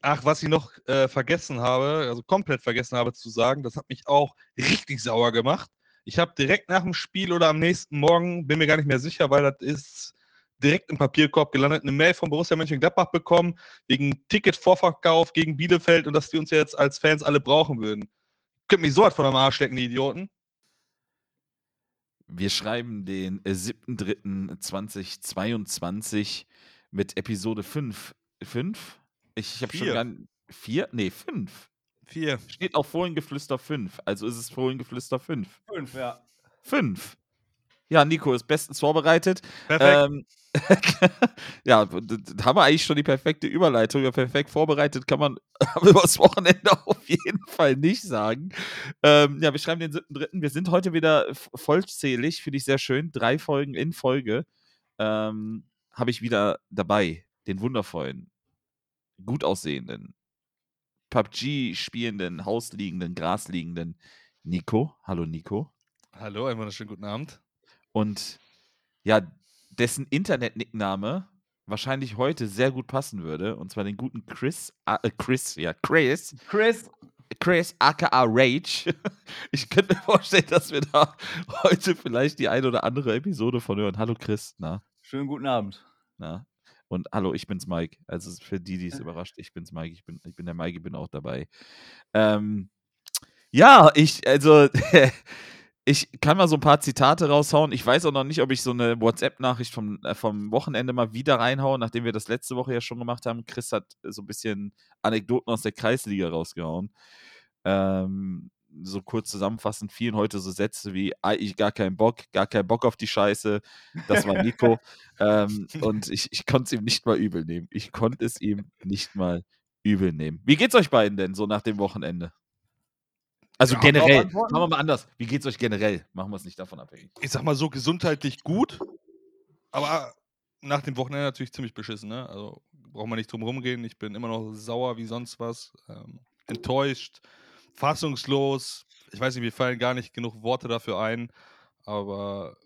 Ach, was ich noch äh, vergessen habe, also komplett vergessen habe zu sagen, das hat mich auch richtig sauer gemacht. Ich habe direkt nach dem Spiel oder am nächsten Morgen, bin mir gar nicht mehr sicher, weil das ist direkt im Papierkorb gelandet, eine Mail von Borussia Mönchengladbach bekommen, wegen Ticketvorverkauf gegen Bielefeld und dass die uns jetzt als Fans alle brauchen würden. Könnt mich so was von am Arsch stecken, die Idioten. Wir schreiben den äh, 7.3.2022 mit Episode 5. 5? Ich, ich habe schon nicht. Vier? Nee, 5. Vier. Steht auch Fohlengeflüster 5. Also ist es Fohlengeflüster 5. 5, ja. 5. Ja, Nico ist bestens vorbereitet. Perfekt. Ähm, ja, da haben wir eigentlich schon die perfekte Überleitung. Ja, perfekt vorbereitet kann man über das Wochenende auf jeden Fall nicht sagen. Ähm, ja, wir schreiben den 7.3. Wir sind heute wieder vollzählig, finde ich sehr schön. Drei Folgen in Folge ähm, habe ich wieder dabei. Den wundervollen, gut aussehenden, PUBG spielenden, hausliegenden, grasliegenden Nico. Hallo Nico. Hallo, einen wunderschönen guten Abend. Und ja, dessen Internet-Nickname wahrscheinlich heute sehr gut passen würde. Und zwar den guten Chris, äh, Chris, ja, Chris. Chris. Chris, aka Rage. Ich könnte mir vorstellen, dass wir da heute vielleicht die eine oder andere Episode von hören. Hallo Chris, na? Schönen guten Abend. Na? Und hallo, ich bin's Mike. Also für die, die es überrascht, ich bin's Mike. Ich bin, ich bin der Mike, ich bin auch dabei. Ähm, ja, ich, also ich kann mal so ein paar Zitate raushauen. Ich weiß auch noch nicht, ob ich so eine WhatsApp-Nachricht vom, äh, vom Wochenende mal wieder reinhaue, nachdem wir das letzte Woche ja schon gemacht haben. Chris hat so ein bisschen Anekdoten aus der Kreisliga rausgehauen. Ähm, so kurz zusammenfassend, vielen heute so Sätze wie eigentlich gar keinen Bock, gar keinen Bock auf die Scheiße. Das war Nico. ähm, und ich, ich konnte es ihm nicht mal übel nehmen. Ich konnte es ihm nicht mal übel nehmen. Wie geht's euch beiden denn so nach dem Wochenende? Also Ja, generell, machen wir mal anders. Wie geht's euch generell? Machen wir es nicht davon abhängig. Ich sag mal so gesundheitlich gut, aber nach dem Wochenende natürlich ziemlich beschissen, ne? Also braucht man nicht drum rumgehen. Ich bin immer noch sauer wie sonst was, ähm, enttäuscht, fassungslos. Ich weiß nicht, mir fallen gar nicht genug Worte dafür ein, aber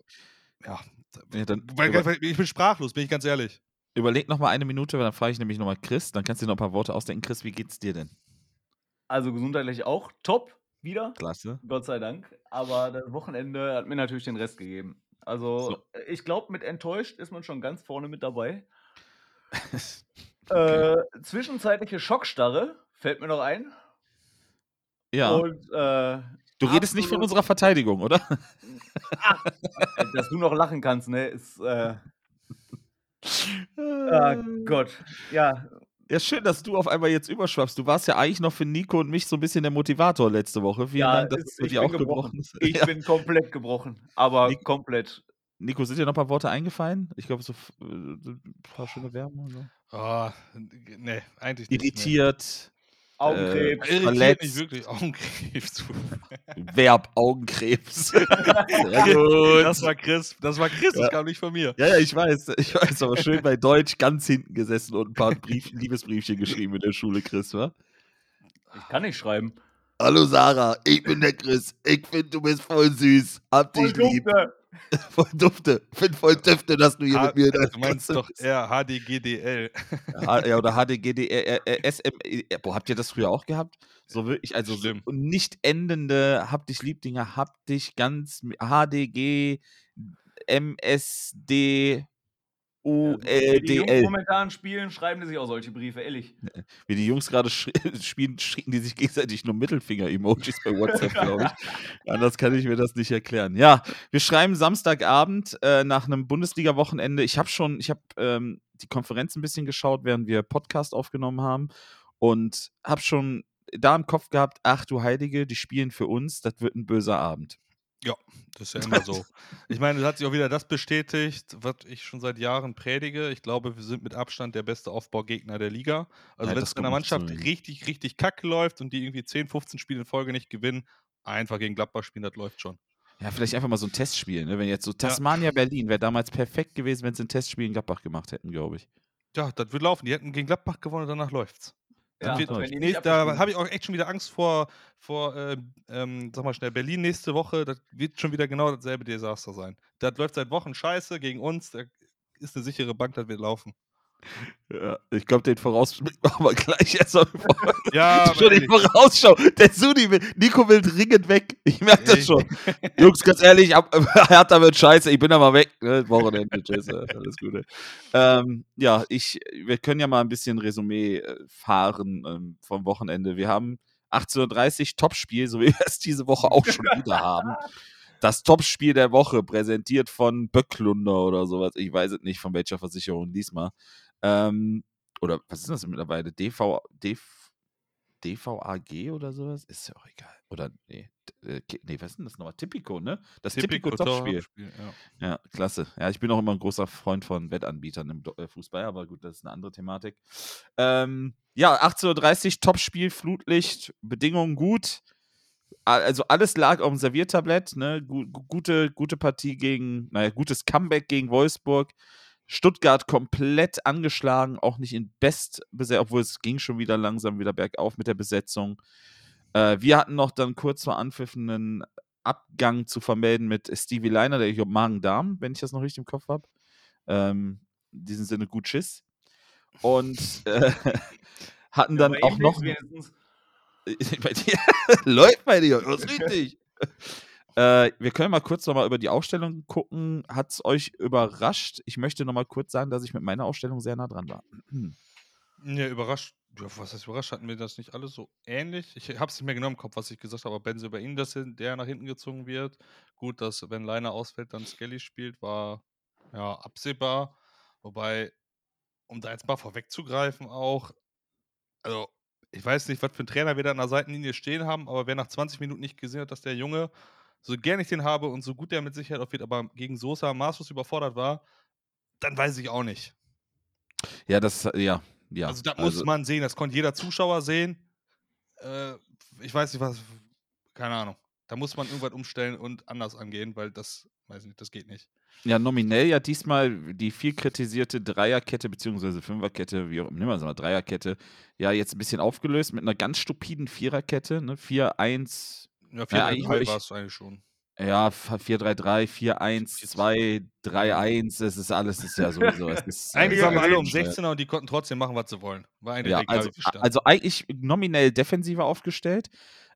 ja, Ja, dann weil, über, weil ich bin sprachlos, bin ich ganz ehrlich. überleg noch mal eine Minute, weil dann frage ich nämlich noch mal Chris. Dann kannst du dir noch ein paar Worte ausdenken. Chris, wie geht's dir denn? Also gesundheitlich auch top wieder, Klasse. Gott sei Dank. Aber das Wochenende hat mir natürlich den Rest gegeben. Also So. ich glaube, mit enttäuscht ist man schon ganz vorne mit dabei. Okay. Äh, zwischenzeitliche Schockstarre fällt mir noch ein. Ja. Und äh, du redest nicht von unserer Verteidigung, oder? äh, dass du noch lachen kannst, ne? Ist äh, ah, Gott. Ja, Ja, schön, dass du auf einmal jetzt überschwappst. Du warst ja eigentlich noch für Nico und mich so ein bisschen der Motivator letzte Woche. Vielen Ja, Dank, dass ist- ich dir bin auch gebrochen. gebrochen ist. ich Ja. bin komplett gebrochen. Aber Nick- komplett. Nico, sind dir noch ein paar Worte eingefallen? Ich glaube, so äh, ein paar schöne Werbung. oder So. Oh, nee, eigentlich nicht. Irritiert, Augenkrebs. Irritiert verletzt. nicht wirklich. Augenkrebs. Verb, Augenkrebs. Das war Chris. Das war Chris, Ja. das kam nicht von mir. Ja, ja, ich weiß. Ich weiß, aber schön bei Deutsch ganz hinten gesessen und ein paar Brief Liebesbriefchen geschrieben in der Schule, Chris, wa? Ich kann nicht schreiben. Hallo Sarah, ich bin der Chris. Ich finde, du bist voll süß. Hab dich lieb. Dufte. Voll dufte. Find voll dufte, dass du hier Ah, mit mir in du meinst doch eher HDGDL. H- ja, oder HDGD, äh, äh, SM, äh, boah, habt ihr das früher auch gehabt? So wirklich, also so Schlimm. nicht endende Hab dich lieb Dinger, hab dich ganz HDG, MSD, Wie die Jungs ULDL. momentan spielen, schreiben die sich auch solche Briefe, ehrlich. Wie die Jungs gerade spielen, schicken die sich gegenseitig nur Mittelfinger-Emojis bei WhatsApp, glaube ich. Anders kann ich mir das nicht erklären. Ja, wir schreiben Samstagabend äh, nach einem Bundesliga-Wochenende. Ich habe schon, ich habe ähm, die Konferenz ein bisschen geschaut, während wir Podcast aufgenommen haben und habe schon da im Kopf gehabt, ach du Heilige, die spielen für uns, das wird ein böser Abend. Das ist ja immer so. Ich meine, es hat sich auch wieder das bestätigt, was ich schon seit Jahren predige. Ich glaube, wir sind mit Abstand der beste Aufbaugegner der Liga. Also, Ja, wenn es in einer Mannschaft ja. richtig, richtig kacke läuft und die irgendwie 10, 15 Spiele in Folge nicht gewinnen, einfach gegen Gladbach spielen, das läuft schon. Ja, vielleicht einfach mal so ein Testspiel, ne? Wenn jetzt so Tasmania Berlin wäre damals perfekt gewesen, wenn sie ein Testspiel in Gladbach gemacht hätten, glaube ich. Ja, das wird laufen. Die hätten gegen Gladbach gewonnen und danach läuft's. Ja, nicht nächst, da habe ich auch echt schon wieder Angst vor, vor äh, ähm, sag mal schnell, Berlin nächste Woche. Das wird schon wieder genau dasselbe Desaster sein. Das läuft seit Wochen scheiße gegen uns. Da ist eine sichere Bank, das wird laufen. Ja, ich glaube, den machen wir gleich erst mal vor. Ja, aber schon ehrlich, Vorausschau. Der Sudi will, Nico will dringend weg. Ich merke das schon. Jungs, ganz ehrlich, ab, Hertha wird scheiße. Ich bin da mal weg. Ne? Wochenende. Tschüss. äh, Alles Gute. Ähm, ja, ich, wir können ja mal ein bisschen Resümee äh, fahren ähm, vom Wochenende. Wir haben 18.30 Uhr Topspiel, so wie wir es diese Woche auch schon wieder haben. Das Topspiel der Woche, präsentiert von Böcklunder oder sowas. Ich weiß es nicht, von welcher Versicherung diesmal. Ähm, oder was ist das mittlerweile? DV, DV, DVAG oder sowas? Ist ja auch egal. Oder, nee, äh, nee, was ist denn das nochmal? Tipico, ne? Das Tipico, Topspiel. Topspiel, ja. Ja, klasse. Ja, ich bin auch immer ein großer Freund von Wettanbietern im äh, Fußball, aber gut, das ist eine andere Thematik. Ähm, ja, 18.30 Uhr, Topspiel, Flutlicht, Bedingungen gut. Also alles lag auf dem Serviertablett, ne? Gu gu- gute, gute Partie gegen, naja, gutes Comeback gegen Wolfsburg. Stuttgart komplett angeschlagen, auch nicht in Bestbesetzung, obwohl es ging schon wieder langsam wieder bergauf mit der Besetzung. Äh, wir hatten noch dann kurz vor Anpfiff einen Abgang zu vermelden mit Stevie Leiner, der ich glaube Magen-Darm, wenn ich das noch richtig im Kopf habe. Ähm, in diesem Sinne gut Schiss. Und äh, hatten dann Aber auch noch. wenigstens. bei dir läuft bei dir, das ist richtig. Äh, wir können mal kurz noch mal über die Ausstellung gucken. Hat es euch überrascht? Ich möchte noch mal kurz sagen, dass ich mit meiner Ausstellung sehr nah dran war. Ja, überrascht. Ja, was heißt überrascht? Hatten wir das nicht alles so ähnlich? Ich habe es nicht mehr genau im Kopf, was ich gesagt habe, aber Benze über ihn, dass der nach hinten gezogen wird. Gut, dass wenn Leiner ausfällt, dann Skelly spielt, war ja absehbar. Wobei, um da jetzt mal vorwegzugreifen, auch, also ich weiß nicht, was für ein Trainer wir da an der Seitenlinie stehen haben, aber wer nach 20 Minuten nicht gesehen hat, dass der Junge, so gern ich den habe und so gut der mit Sicherheit auch wird, aber gegen Sosa maßlos überfordert war, dann weiß ich auch nicht. Ja, das, ja, ja. Also das muss man sehen, das konnte jeder Zuschauer sehen. Äh, ich weiß nicht, was, keine Ahnung. Da muss man irgendwas umstellen und anders angehen, weil das, weiß ich nicht, das geht nicht. Ja, nominell ja diesmal die viel kritisierte Dreierkette beziehungsweise Fünferkette, wie auch immer, nehmen wir es mal, Dreierkette, ja jetzt ein bisschen aufgelöst mit einer ganz stupiden Viererkette, ne? 4-1, Ja, Ja, eigentlich 4 würd ich- war es eigentlich schon. ja, 4-3-3, 4-1, 2, 3-1, das ist alles, ist ja sowieso. es ist, Eigentlich äh, waren wir alle um äh, 16er und die konnten trotzdem machen, was sie wollen. War eigentlich Ja, also, also eigentlich nominell defensiver aufgestellt.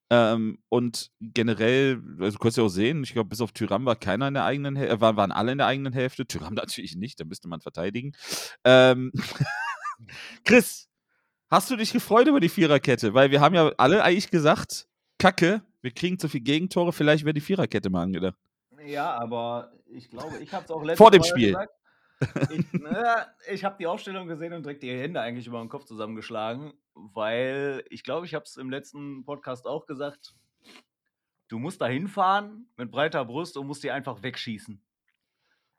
Ähm, und generell, also du kannst ja auch sehen, ich glaube, bis auf Tyram war keiner in der eigenen Hälfte, waren, waren alle in der eigenen Hälfte. Tyram natürlich nicht, da müsste man verteidigen. Ähm, Chris, hast du dich gefreut über die Viererkette? Weil wir haben ja alle eigentlich gesagt, Kacke, wir kriegen zu viel Gegentore, vielleicht wäre die Viererkette mal angedacht. Ja, aber ich glaube, ich habe es auch letztes Vor dem Mal Spiel. gesagt. Ich, ne, ich habe die Aufstellung gesehen und direkt die Hände eigentlich über den Kopf zusammengeschlagen, weil ich glaube, ich habe es im letzten Podcast auch gesagt. Du musst da hinfahren mit breiter Brust und musst die einfach wegschießen.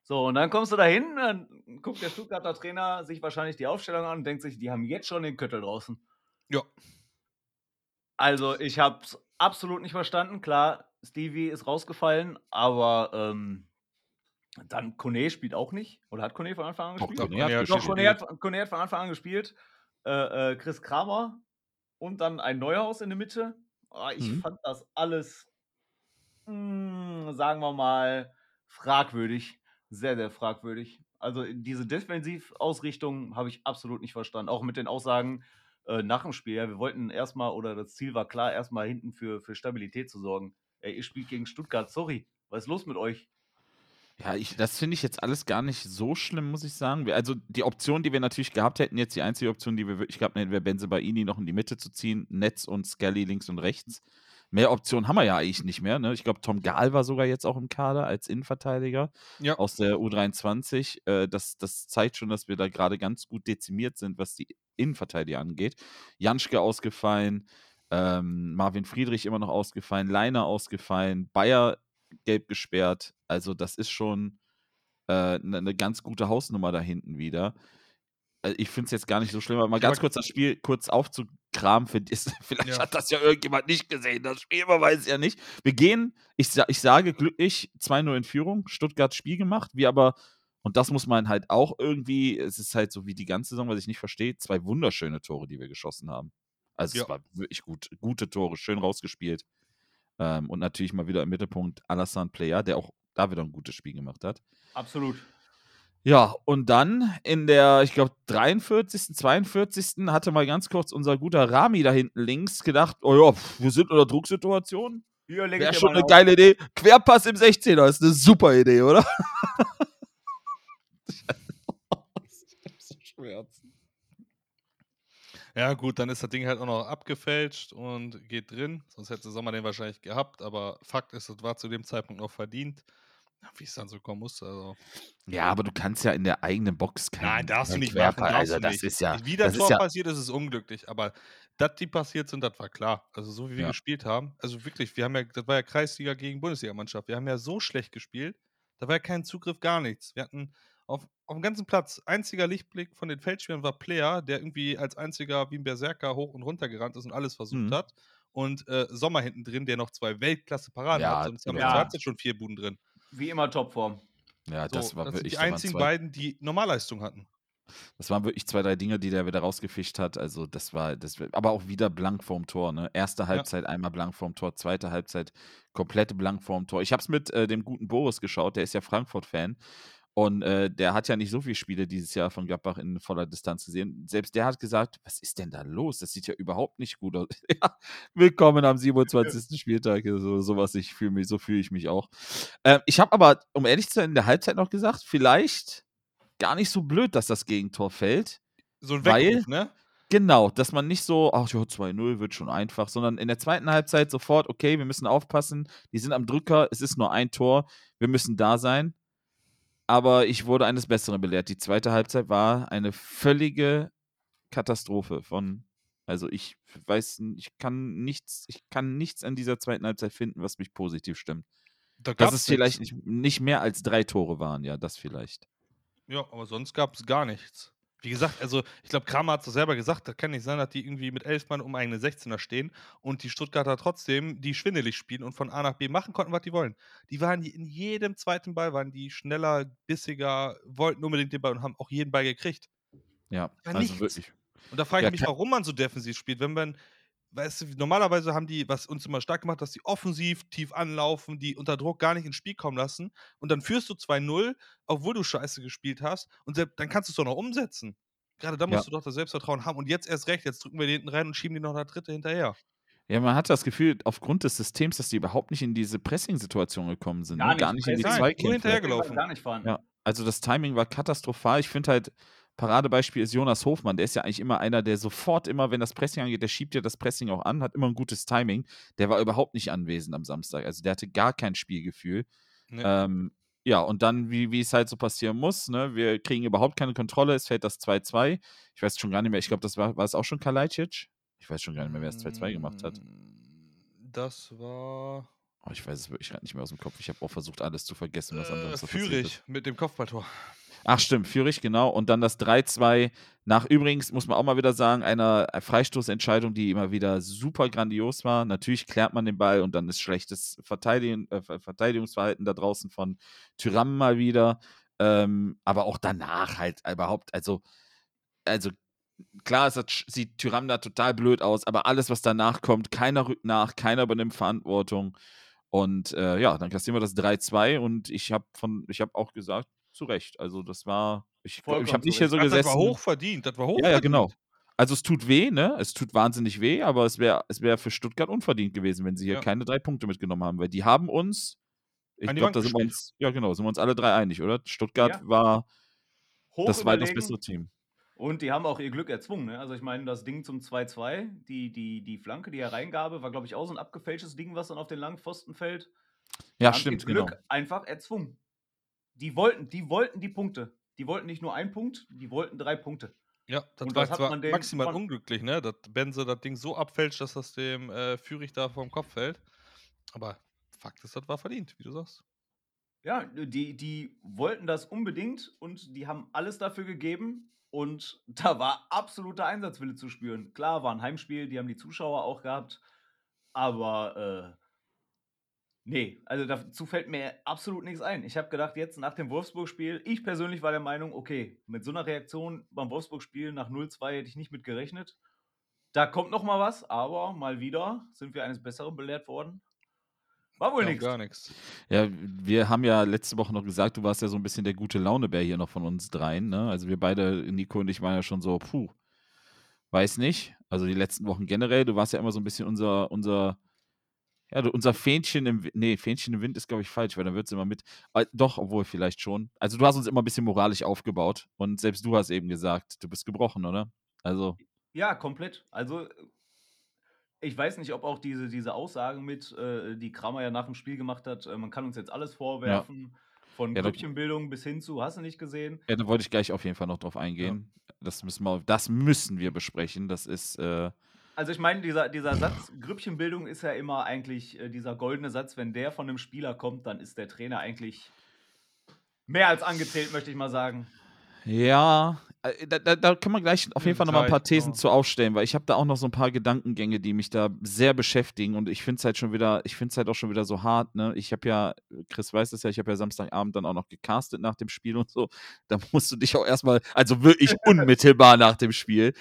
So, und dann kommst du da hin, dann guckt der Stuttgarter Trainer sich wahrscheinlich die Aufstellung an und denkt sich, die haben jetzt schon den Köttel draußen. ja, Also, ich habe es absolut nicht verstanden. Klar, Stevie ist rausgefallen, aber ähm, dann Kone spielt auch nicht. Oder hat Kone von Anfang an Doch, gespielt? Kone hat. Doch, Kone hat, Kone hat von Anfang an gespielt. Äh, äh, Chris Kramer und dann ein Neuhaus in der Mitte. Ah, ich Mhm. fand das alles, mh, sagen wir mal, fragwürdig. Sehr, sehr fragwürdig. Also diese Defensivausrichtung habe ich absolut nicht verstanden. Auch mit den Aussagen äh, nach dem Spiel. Ja, wir wollten erstmal, oder das Ziel war klar, erstmal hinten für, für Stabilität zu sorgen. Ey, ihr spielt gegen Stuttgart, sorry. Was ist los mit euch? Ja, ich, das finde ich jetzt alles gar nicht so schlimm, muss ich sagen. Wir- Also die Option, die wir natürlich gehabt hätten, jetzt die einzige Option, die wir wirklich gehabt hätten, wäre Benze Baini noch in die Mitte zu ziehen, Netz und Skelly links und rechts. Mehr Optionen haben wir ja eigentlich nicht mehr. Ne? Ich glaube, Tom Gahl war sogar jetzt auch im Kader als Innenverteidiger ja. aus der U23. Äh, das, das zeigt schon, dass wir da gerade ganz gut dezimiert sind, was die Innenverteidiger angeht. Janschke ausgefallen, ähm, Marvin Friedrich immer noch ausgefallen, Leiner ausgefallen, Bayer gelb gesperrt. Also das ist schon eine äh, ne ganz gute Hausnummer da hinten wieder. Äh, Ich finde es jetzt gar nicht so schlimm, aber mal ganz kurz das Spiel kurz aufzukramen. Für, ist, vielleicht Ja. hat das ja irgendjemand nicht gesehen. Das Spiel, man weiß es ja nicht. Wir gehen, ich, ich sage glücklich 2-0 in Führung. Stuttgart Spiel gemacht. Wir aber, und das muss man halt auch irgendwie, es ist halt so wie die ganze Saison, was ich nicht verstehe, zwei wunderschöne Tore, die wir geschossen haben. Also Ja. es war wirklich gut, gute Tore, schön rausgespielt. Ähm, und natürlich mal wieder im Mittelpunkt Alassane Player, der auch da wieder ein gutes Spiel gemacht hat. Absolut. Ja, und dann in der, ich glaube, 43., 42. hatte mal ganz kurz unser guter Rami da hinten links gedacht, oh ja, wir sind in einer Drucksituation. Ich Wäre schon eine auf. geile Idee. Querpass im 16er ist eine super Idee, oder? Ja, gut, dann ist das Ding halt auch noch abgefälscht und geht drin. Sonst hätte Sommer den wahrscheinlich gehabt. Aber Fakt ist, es war zu dem Zeitpunkt noch verdient. Wie es dann so kommen musste. Also. Ja, aber du kannst ja in der eigenen Box keinen Nein, darfst du nicht machen. Darfst Also, das nicht. ist ja. Wie das, das ist Tor ja passiert ist, ist unglücklich. Aber dass die passiert sind, das war klar. Also so wie wir Ja. gespielt haben. Also wirklich, wir haben ja, das war ja Kreisliga gegen Bundesligamannschaft. Wir haben ja so schlecht gespielt. Da war ja kein Zugriff, gar nichts. Wir hatten auf, auf dem ganzen Platz, einziger Lichtblick von den Feldspielern war Player, der irgendwie als einziger wie ein Berserker hoch und runter gerannt ist und alles versucht Mhm. hat. Und äh, Sommer hinten drin, der noch zwei Weltklasse-Paraden Ja, hat. Sonst haben wir ja. Halbzeit schon vier Buden drin. Wie immer Topform. ja, So, das war das sind wirklich. die da waren einzigen beiden, die Normalleistung hatten. Das waren wirklich zwei, drei Dinge, die der wieder rausgefischt hat. Also, das war, das war aber auch wieder blank vorm Tor. Ne? Erste Halbzeit einmal blank vorm Tor, zweite Halbzeit komplett blank vorm Tor. Ich habe es mit äh, dem guten Boris geschaut, der ist ja Frankfurt-Fan. Und äh, der hat ja nicht so viele Spiele dieses Jahr von Gladbach in voller Distanz gesehen. Selbst der hat gesagt, was ist denn da los? Das sieht ja überhaupt nicht gut aus. ja, willkommen am 27. Spieltag. So, sowas, ich fühle mich, so fühle ich mich auch. Ähm, ich habe aber, um ehrlich zu sein, in der Halbzeit noch gesagt, vielleicht gar nicht so blöd, dass das Gegentor fällt. So ein Weil- Weckruf, ne? Genau, dass man nicht so, ach ja, 2-0 wird schon einfach, sondern in der zweiten Halbzeit sofort, okay, wir müssen aufpassen, die sind am Drücker, es ist nur ein Tor, wir müssen da sein. Aber ich wurde eines Besseren belehrt. Die zweite Halbzeit war eine völlige Katastrophe von, also ich weiß, ich kann nichts, ich kann nichts an dieser zweiten Halbzeit finden, was mich positiv stimmt. Da Dass es vielleicht nicht, nicht mehr als drei Tore waren, ja, das vielleicht. Ja, aber sonst gab es gar nichts. Wie gesagt, also ich glaube, Kramer hat es selber gesagt, das kann nicht sein, dass die irgendwie mit elf Mann um eigene 16er stehen und die Stuttgarter trotzdem die schwindelig spielen und von A nach B machen konnten, was die wollen. Die waren in jedem zweiten Ball, waren die schneller, bissiger, wollten unbedingt den Ball und haben auch jeden Ball gekriegt. Ja, Ja, also nichts. wirklich. Und da frage ich Ja, mich, warum man so defensiv spielt, wenn man, weißt du, normalerweise haben die, was uns immer stark gemacht, dass die offensiv tief anlaufen, die unter Druck gar nicht ins Spiel kommen lassen und dann führst du 2-0, obwohl du scheiße gespielt hast und selbst, dann kannst du es doch noch umsetzen. Gerade da Ja. musst du doch das Selbstvertrauen haben und jetzt erst recht, jetzt drücken wir die hinten rein und schieben die noch eine dritte hinterher. Ja, man hat das Gefühl, aufgrund des Systems, dass die überhaupt nicht in diese Pressing-Situation gekommen sind. Gar ne? nicht. Gar nicht in die nur Zweikämpfe. hinterher gelaufen. Gar nicht vorhanden. Ja, also das Timing war katastrophal. Ich finde halt, Paradebeispiel ist Jonas Hofmann. Der ist ja eigentlich immer einer, der sofort immer, wenn das Pressing angeht, der schiebt ja das Pressing auch an, hat immer ein gutes Timing. Der war überhaupt nicht anwesend am Samstag. Also der hatte gar kein Spielgefühl. Ne? Ähm, ja, und dann, wie, wie es halt so passieren muss, ne? wir kriegen überhaupt keine Kontrolle, es fällt das 2-2. Ich weiß schon gar nicht mehr, ich glaube, das war, war es auch schon Kalajdzic? Ich weiß schon gar nicht mehr, wer das 2-2 gemacht hat. Mm, Das war Oh, ich weiß es wirklich gerade nicht mehr aus dem Kopf. Ich habe auch versucht, alles zu vergessen, was äh, passiert ist. Führig mit dem Kopfballtor. Ach stimmt, Führig, genau. Und dann das 3-2 nach übrigens, muss man auch mal wieder sagen, einer Freistoßentscheidung, die immer wieder super grandios war. Natürlich klärt man den Ball und dann ist schlechtes Verteidigen, äh, Ver- Verteidigungsverhalten da draußen von Tyram mal wieder. Ähm, aber auch danach halt überhaupt, also, also klar, es hat, sieht Tyram da total blöd aus, aber alles, was danach kommt, keiner rückt nach, keiner übernimmt Verantwortung. Und äh, ja, dann kassieren wir das 3-2 und ich habe von, ich habe auch gesagt, zu Recht. Also das war, ich, Vollkommen ich habe nicht hier so Ach, das gesessen. war hoch verdient, das war hoch Ja, ja, genau. Also es tut weh, ne? Es tut wahnsinnig weh, aber es wäre es wär für Stuttgart unverdient gewesen, wenn sie hier Ja. keine drei Punkte mitgenommen haben, weil die haben uns, ich glaube, da sind wir uns, ja genau, sind wir uns alle drei einig, oder? Stuttgart Ja. war Hoch das weitaus überlegen. bessere Team. Und die haben auch ihr Glück erzwungen. Ne? Also ich meine, das Ding zum 2-2, die, die, die Flanke, die Hereingabe, war, glaube ich, auch so ein abgefälschtes Ding, was dann auf den langen Pfosten fällt. Ja, stimmt, Glück genau. einfach erzwungen. Die wollten, die wollten die Punkte. Die wollten nicht nur einen Punkt, die wollten drei Punkte. Ja, das Und war das zwar maximal von- unglücklich, ne? Dass Benze das Ding so abfälscht, dass das dem äh, Führig da vom Kopf fällt. Aber Fakt ist, das war verdient, wie du sagst. Ja, die, die wollten das unbedingt und die haben alles dafür gegeben. Und da war absoluter Einsatzwille zu spüren. Klar, war ein Heimspiel, die haben die Zuschauer auch gehabt. Aber äh, nee, also dazu fällt mir absolut nichts ein. Ich habe gedacht, jetzt nach dem Wolfsburg-Spiel, ich persönlich war der Meinung, okay, mit so einer Reaktion beim Wolfsburg-Spiel nach 0-2 hätte ich nicht mit gerechnet. Da kommt noch mal was, aber mal wieder sind wir eines Besseren belehrt worden. War wohl Ja, nichts. gar nichts. Ja, wir haben ja letzte Woche noch gesagt, du warst ja so ein bisschen der gute Launebär hier noch von uns dreien. Ne? Also wir beide, Nico und ich, waren ja schon so, puh, weiß nicht. Also die letzten Wochen generell, du warst ja immer so ein bisschen unser, unser, ja, unser Fähnchen im Wind. Nee, Fähnchen im Wind ist, glaube ich, falsch, weil dann wird es immer mit. Äh, doch, obwohl vielleicht schon. Also du hast uns immer ein bisschen moralisch aufgebaut und selbst du hast eben gesagt, du bist gebrochen, oder? Also, Ja, komplett. Also, ich weiß nicht, ob auch diese, diese Aussagen mit, äh, die Kramer ja nach dem Spiel gemacht hat, äh, man kann uns jetzt alles vorwerfen, von Ja, Grüppchenbildung bis hin zu, hast du nicht gesehen? ja, da wollte ich gleich auf jeden Fall noch drauf eingehen. Das müssen wir, das müssen wir besprechen. Das ist, äh, Also ich meine, dieser, dieser Satz, Grüppchenbildung ist ja immer eigentlich äh, dieser goldene Satz, wenn der von einem Spieler kommt, dann ist der Trainer eigentlich mehr als angezählt, möchte ich mal sagen. Ja, da, da, da können wir gleich auf jeden Fall nochmal ein paar Thesen genau. zu aufstellen, weil ich habe da auch noch so ein paar Gedankengänge, die mich da sehr beschäftigen und ich finde es halt schon wieder, ich finde es halt auch schon wieder so hart, ne? Ich habe ja, Chris weiß es ja, ich habe ja Samstagabend dann auch noch gecastet nach dem Spiel und so. Da musst du dich auch erstmal, also wirklich unmittelbar nach dem Spiel.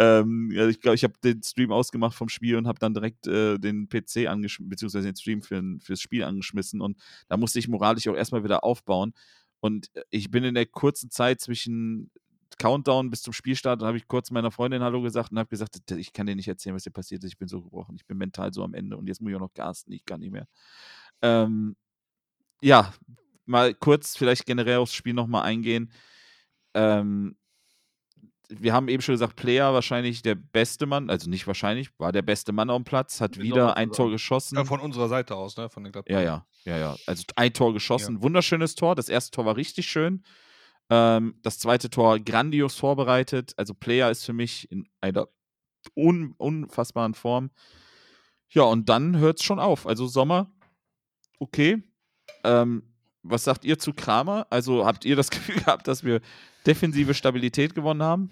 Ähm, ja, ich glaube, ich habe den Stream ausgemacht vom Spiel und habe dann direkt äh, den PC angeschmissen, beziehungsweise den Stream für, fürs Spiel angeschmissen und da musste ich moralisch auch erstmal wieder aufbauen. Und äh, ich bin in der kurzen Zeit zwischen Countdown bis zum Spielstart, da habe ich kurz meiner Freundin Hallo gesagt und habe gesagt, "D- ich kann dir nicht erzählen, was dir passiert ist. Ich bin so gebrochen. Ich bin mental so am Ende und jetzt muss ich auch noch casten. Ich kann nicht mehr. Ähm, ja, mal kurz vielleicht generell aufs Spiel nochmal eingehen. Ähm, wir haben eben schon gesagt, Player wahrscheinlich der beste Mann, also nicht wahrscheinlich, war der beste Mann am Platz, hat wieder ein Tor geschossen. Ja, von unserer Seite aus, ne? Von den Gladbach. Ja, ja, ja, ja. Also ein Tor geschossen, wunderschönes Tor. Das erste Tor war richtig schön. Ähm, das zweite Tor grandios vorbereitet. Also Player ist für mich in einer un unfassbaren Form. Ja, und dann hört es schon auf. Also Sommer, okay. Ähm, was sagt ihr zu Kramer? Also habt ihr das Gefühl gehabt, dass wir defensive Stabilität gewonnen haben?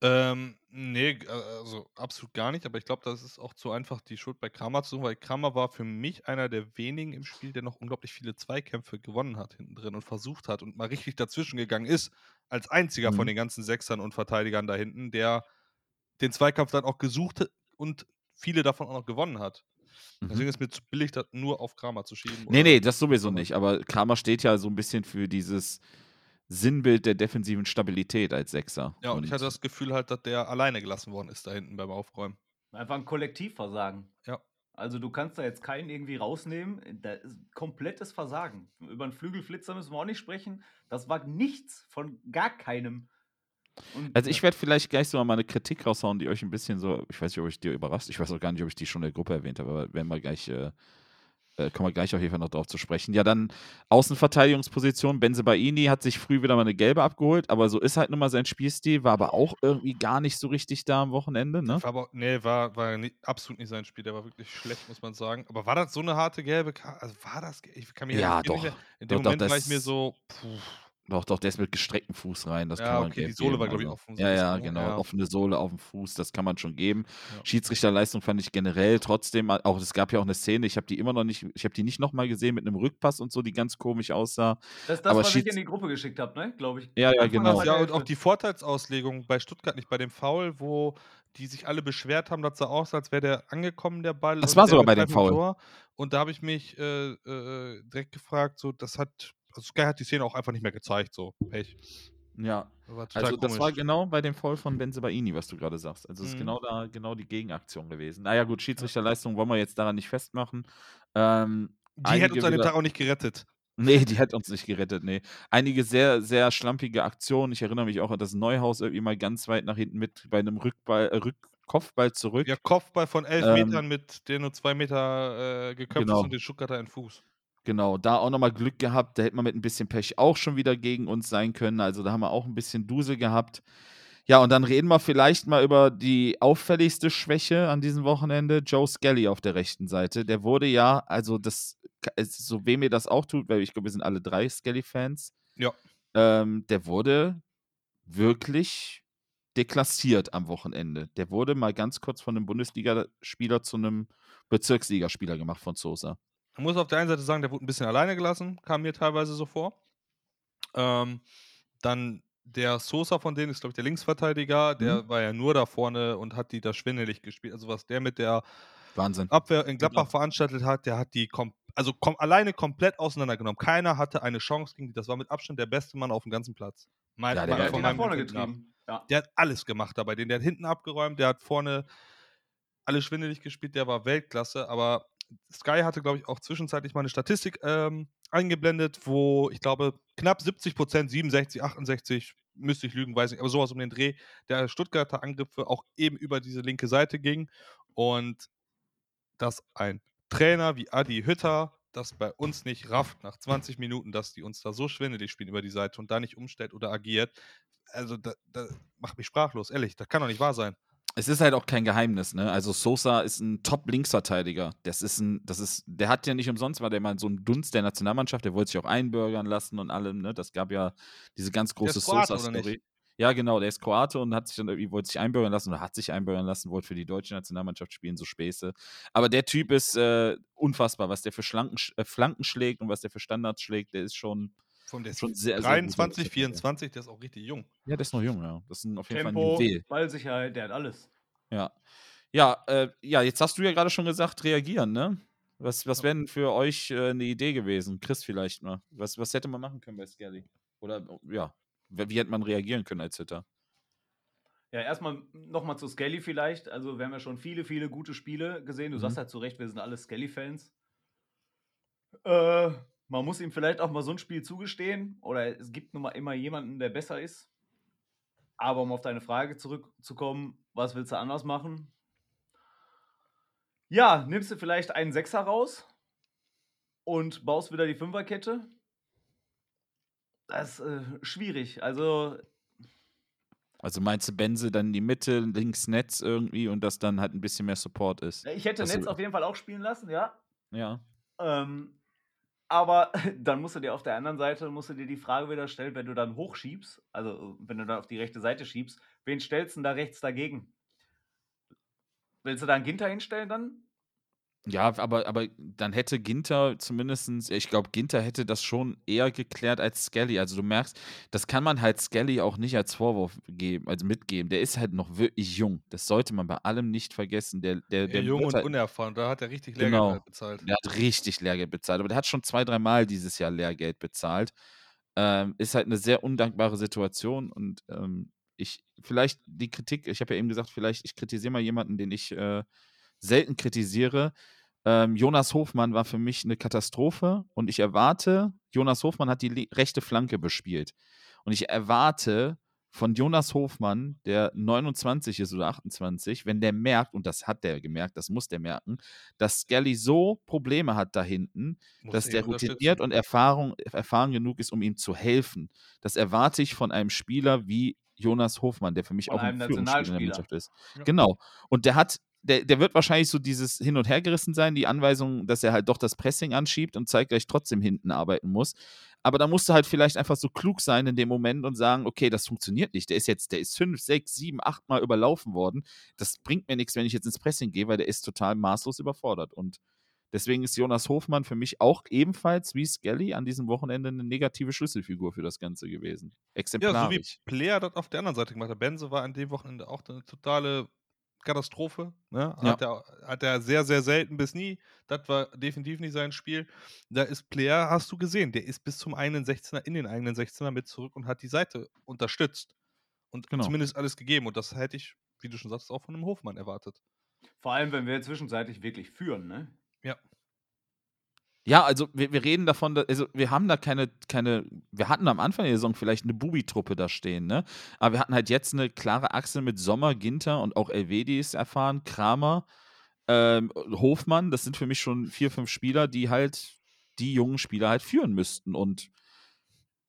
Ähm, nee, äh, also absolut gar nicht, aber ich glaube, das ist auch zu einfach, die Schuld bei Kramer zu suchen, weil Kramer war für mich einer der wenigen im Spiel, der noch unglaublich viele Zweikämpfe gewonnen hat hinten drin und versucht hat und mal richtig dazwischen gegangen ist, als einziger von Mhm. den ganzen Sechsern und Verteidigern da hinten, der den Zweikampf dann auch gesucht hat und viele davon auch noch gewonnen hat. Mhm. Deswegen ist mir zu billig, das nur auf Kramer zu schieben. Nee, oder- nee, das sowieso nicht. Aber Kramer steht ja so ein bisschen für dieses Sinnbild der defensiven Stabilität als Sechser. Ja, und ich hatte das Gefühl halt, dass der alleine gelassen worden ist da hinten beim Aufräumen. Einfach ein Kollektivversagen. Ja. Also du kannst da jetzt keinen irgendwie rausnehmen. Da ist komplettes Versagen. Über einen Flügelflitzer müssen wir auch nicht sprechen. Das war nichts von gar keinem. Und, Also ich werde vielleicht gleich so mal eine Kritik raushauen, die euch ein bisschen so, ich weiß nicht, ob ich dir überrascht, ich weiß auch gar nicht, ob ich die schon in der Gruppe erwähnt habe, aber werden wir gleich, äh, äh, kommen wir gleich auf jeden Fall noch drauf zu sprechen. Ja, dann Außenverteidigungsposition, Benzebaini hat sich früh wieder mal eine gelbe abgeholt, aber so ist halt nun mal sein Spielstil, war aber auch irgendwie gar nicht so richtig da am Wochenende, ne? War aber, nee, war, war nicht, absolut nicht sein Spiel. Der war wirklich schlecht, muss man sagen. Aber war das so eine harte gelbe Karte? Also war das? Ich kann mir Ja, doch. Nicht mehr, in Doch, dem doch, Moment war ich mir so, puh, Doch, doch, der ist mit gestrecktem Fuß rein, das Ja, kann man okay, die Sohle geben, war, glaub ich, also. offen so Ja, ein ja, ne? genau, Ja. offene Sohle auf dem Fuß, das kann man schon geben. Ja. Schiedsrichterleistung fand ich generell trotzdem, auch es gab ja auch eine Szene, ich habe die immer noch nicht, ich habe die nicht nochmal gesehen mit einem Rückpass und so, die ganz komisch aussah. das ist das, aber was ich Schieds- in die Gruppe geschickt habe, ne? Glaube ich. Ja, ja, genau. Ja, und auch die Vorteilsauslegung bei Stuttgart nicht, bei dem Foul, wo die sich alle beschwert haben, das sah aus, als wäre der angekommen, der Ball. Das war sogar bei dem Foul. Tor. Und da habe ich mich äh, äh, direkt gefragt, so, das hat, Sky hat die Szene auch einfach nicht mehr gezeigt, so, Pech. Ja, Das also das war komisch. genau bei dem Foul von Benzebaini, was du gerade sagst. Also es ist Mhm. genau da, genau die Gegenaktion gewesen. Naja gut, Schiedsrichterleistung wollen wir jetzt daran nicht festmachen. Ähm, Die hätte uns an dem Tag auch nicht gerettet. Nee, die hat uns nicht gerettet, nee. Einige sehr, sehr schlampige Aktionen. Ich erinnere mich auch an das Neuhaus irgendwie mal ganz weit nach hinten mit bei einem Rückball, äh, Rück Kopfball zurück. Ja, Kopfball von elf Ähm, Metern, mit der nur zwei Meter äh, geköpft Genau. ist und den Stuttgarter in Fuß. Genau, da auch nochmal Glück gehabt. Da hätte man mit ein bisschen Pech auch schon wieder gegen uns sein können. Also da haben wir auch ein bisschen Dusel gehabt. Ja, und dann reden wir vielleicht mal über die auffälligste Schwäche an diesem Wochenende. Joe Skelly auf der rechten Seite. Der wurde ja, also das, so weh mir das auch tut, weil ich glaube, wir sind alle drei Skelly-Fans. Ja. Ähm, der wurde wirklich deklassiert am Wochenende. Der wurde mal ganz kurz von einem Bundesligaspieler zu einem Bezirksligaspieler gemacht von Sosa. Man muss auf der einen Seite sagen, der wurde ein bisschen alleine gelassen, kam mir teilweise so vor. Ähm, dann der Sosa von denen ist, glaube ich, der Linksverteidiger, der Mhm. war ja nur da vorne und hat die da schwindelig gespielt. Also was der mit der Wahnsinn. Abwehr in Gladbach Genau. veranstaltet hat, der hat die kom also kom alleine komplett auseinandergenommen. Keiner hatte eine Chance gegen die. Das war mit Abstand der beste Mann auf dem ganzen Platz. Mein, Ja, der mein- hat von die nach vorne getrieben. Ja. Der hat alles gemacht dabei. Den, der hat hinten abgeräumt, der hat vorne alles schwindelig gespielt, der war Weltklasse. Aber Sky hatte, glaube ich, auch zwischenzeitlich mal eine Statistik ähm, eingeblendet, wo ich glaube, knapp 70 Prozent, 67, 68, müsste ich lügen, weiß nicht, aber sowas um den Dreh, der Stuttgarter Angriffe auch eben über diese linke Seite ging. Und dass ein Trainer wie Adi Hütter das bei uns nicht rafft nach 20 Minuten, dass die uns da so schwindelig spielen über die Seite und da nicht umstellt oder agiert, also da, da macht mich sprachlos, ehrlich, das kann doch nicht wahr sein. Es ist halt auch kein Geheimnis, ne? Also Sosa ist ein Top-Linksverteidiger. Das ist ein, das ist, der hat ja nicht umsonst, war der mal so ein Dunst der Nationalmannschaft, der wollte sich auch einbürgern lassen und allem, ne? Das gab ja diese ganz große Sosa-Story. Ja, genau, der ist Kroate und hat sich dann irgendwie, wollte sich einbürgern lassen oder hat sich einbürgern lassen, wollte für die deutsche Nationalmannschaft spielen, so Späße. Aber der Typ ist äh, unfassbar, was der für Schlanken, äh, Flanken schlägt und was der für Standards schlägt, der ist schon, Von der Schon sehr, sehr gut 23, aus. 24, der ist auch richtig jung. ja, der ist noch jung, ja. Das ist auf jeden Fall ein Tempo, Juwel. Ballsicherheit, der hat alles. Ja. Ja, äh, ja, jetzt hast du ja gerade schon gesagt, reagieren, ne? Was, was wäre denn für euch äh, eine Idee gewesen? Chris vielleicht mal. Was, was hätte man machen können bei Skelly? Oder, ja, wie wie hätte man reagieren können als Hitter? Ja, erstmal nochmal zu Skelly vielleicht. Also, wir haben ja schon viele, viele gute Spiele gesehen. Du Mhm. sagst halt zu Recht, wir sind alle Skelly-Fans. Äh, man muss ihm vielleicht auch mal so ein Spiel zugestehen. Oder es gibt nun mal immer jemanden, der besser ist. Aber um auf deine Frage zurückzukommen, was willst du anders machen? Ja, nimmst du vielleicht einen Sechser raus und baust wieder die Fünferkette? Das ist äh, schwierig. Also, Also meinst du Benze dann in die Mitte, links Netz irgendwie und dass dann halt ein bisschen mehr Support ist? ich hätte Das- Netz auf jeden Fall auch spielen lassen, ja. Ja. Ähm, aber dann musst du dir auf der anderen Seite musst du dir die Frage wieder stellen, wenn du dann hochschiebst, also wenn du dann auf die rechte Seite schiebst, wen stellst du da rechts dagegen? Willst du da einen Ginter hinstellen dann? Ja, aber, aber dann hätte Ginter zumindestens, ich glaube, Ginter hätte das schon eher geklärt als Skelly. Also du merkst, das kann man halt Skelly auch nicht als Vorwurf geben, also mitgeben. Der ist halt noch wirklich jung. Das sollte man bei allem nicht vergessen. Der, der, der jung und halt, unerfahren, da hat er richtig Genau. Lehrgeld halt bezahlt. der hat richtig Lehrgeld bezahlt. Aber der hat schon zwei, dreimal dieses Jahr Lehrgeld bezahlt. Ähm, ist halt eine sehr undankbare Situation und ähm, ich, vielleicht die Kritik, ich habe ja eben gesagt, vielleicht, ich kritisiere mal jemanden, den ich äh, selten kritisiere. Ähm, Jonas Hofmann war für mich eine Katastrophe und ich erwarte, Jonas Hofmann hat die rechte Flanke bespielt. Und ich erwarte von Jonas Hofmann, der 29 ist oder 28, wenn der merkt, und das hat der gemerkt, das muss der merken, dass Skelly so Probleme hat da hinten, Muss dass der routiniert und Erfahrung, erfahren genug ist, um ihm zu helfen. Das erwarte ich von einem Spieler wie Jonas Hofmann, der für mich Von auch ein Führungsspieler in der. Mannschaft ist. Ja. Genau. Und der hat, der, der wird wahrscheinlich so dieses Hin- und Hergerissen sein, die Anweisung, dass er halt doch das Pressing anschiebt und zeitgleich trotzdem hinten arbeiten muss. Aber da musst du halt vielleicht einfach so klug sein in dem Moment und sagen, okay, das funktioniert nicht. Der ist jetzt, der ist fünf, sechs, sieben, acht Mal überlaufen worden. Das bringt mir nichts, wenn ich jetzt ins Pressing gehe, weil der ist total maßlos überfordert. Und deswegen ist Jonas Hofmann für mich auch ebenfalls wie Skelly an diesem Wochenende eine negative Schlüsselfigur für das Ganze gewesen. Ja, so wie Exemplarisch. Player das auf der anderen Seite gemacht hat. Benze war an dem Wochenende auch eine totale Katastrophe. Ne? Ja. Hat, er, hat er sehr, sehr selten bis nie. Das war definitiv nicht sein Spiel. Da ist Player, hast du gesehen, der ist bis zum eigenen 16er in den eigenen 16er mit zurück und hat die Seite unterstützt. Und Genau. zumindest alles gegeben. Und das hätte ich, wie du schon sagst, auch von einem Hofmann erwartet. Vor allem, wenn wir zwischenzeitlich wirklich führen, ne? Ja, also wir, wir reden davon, da- also wir haben da keine, keine, wir hatten am Anfang der Saison vielleicht eine Bubi-Truppe da stehen, ne? Aber wir hatten halt jetzt eine klare Achse mit Sommer, Ginter und auch Elvedi ist erfahren, Kramer, ähm, Hofmann, das sind für mich schon vier, fünf Spieler, die halt die jungen Spieler halt führen müssten. Und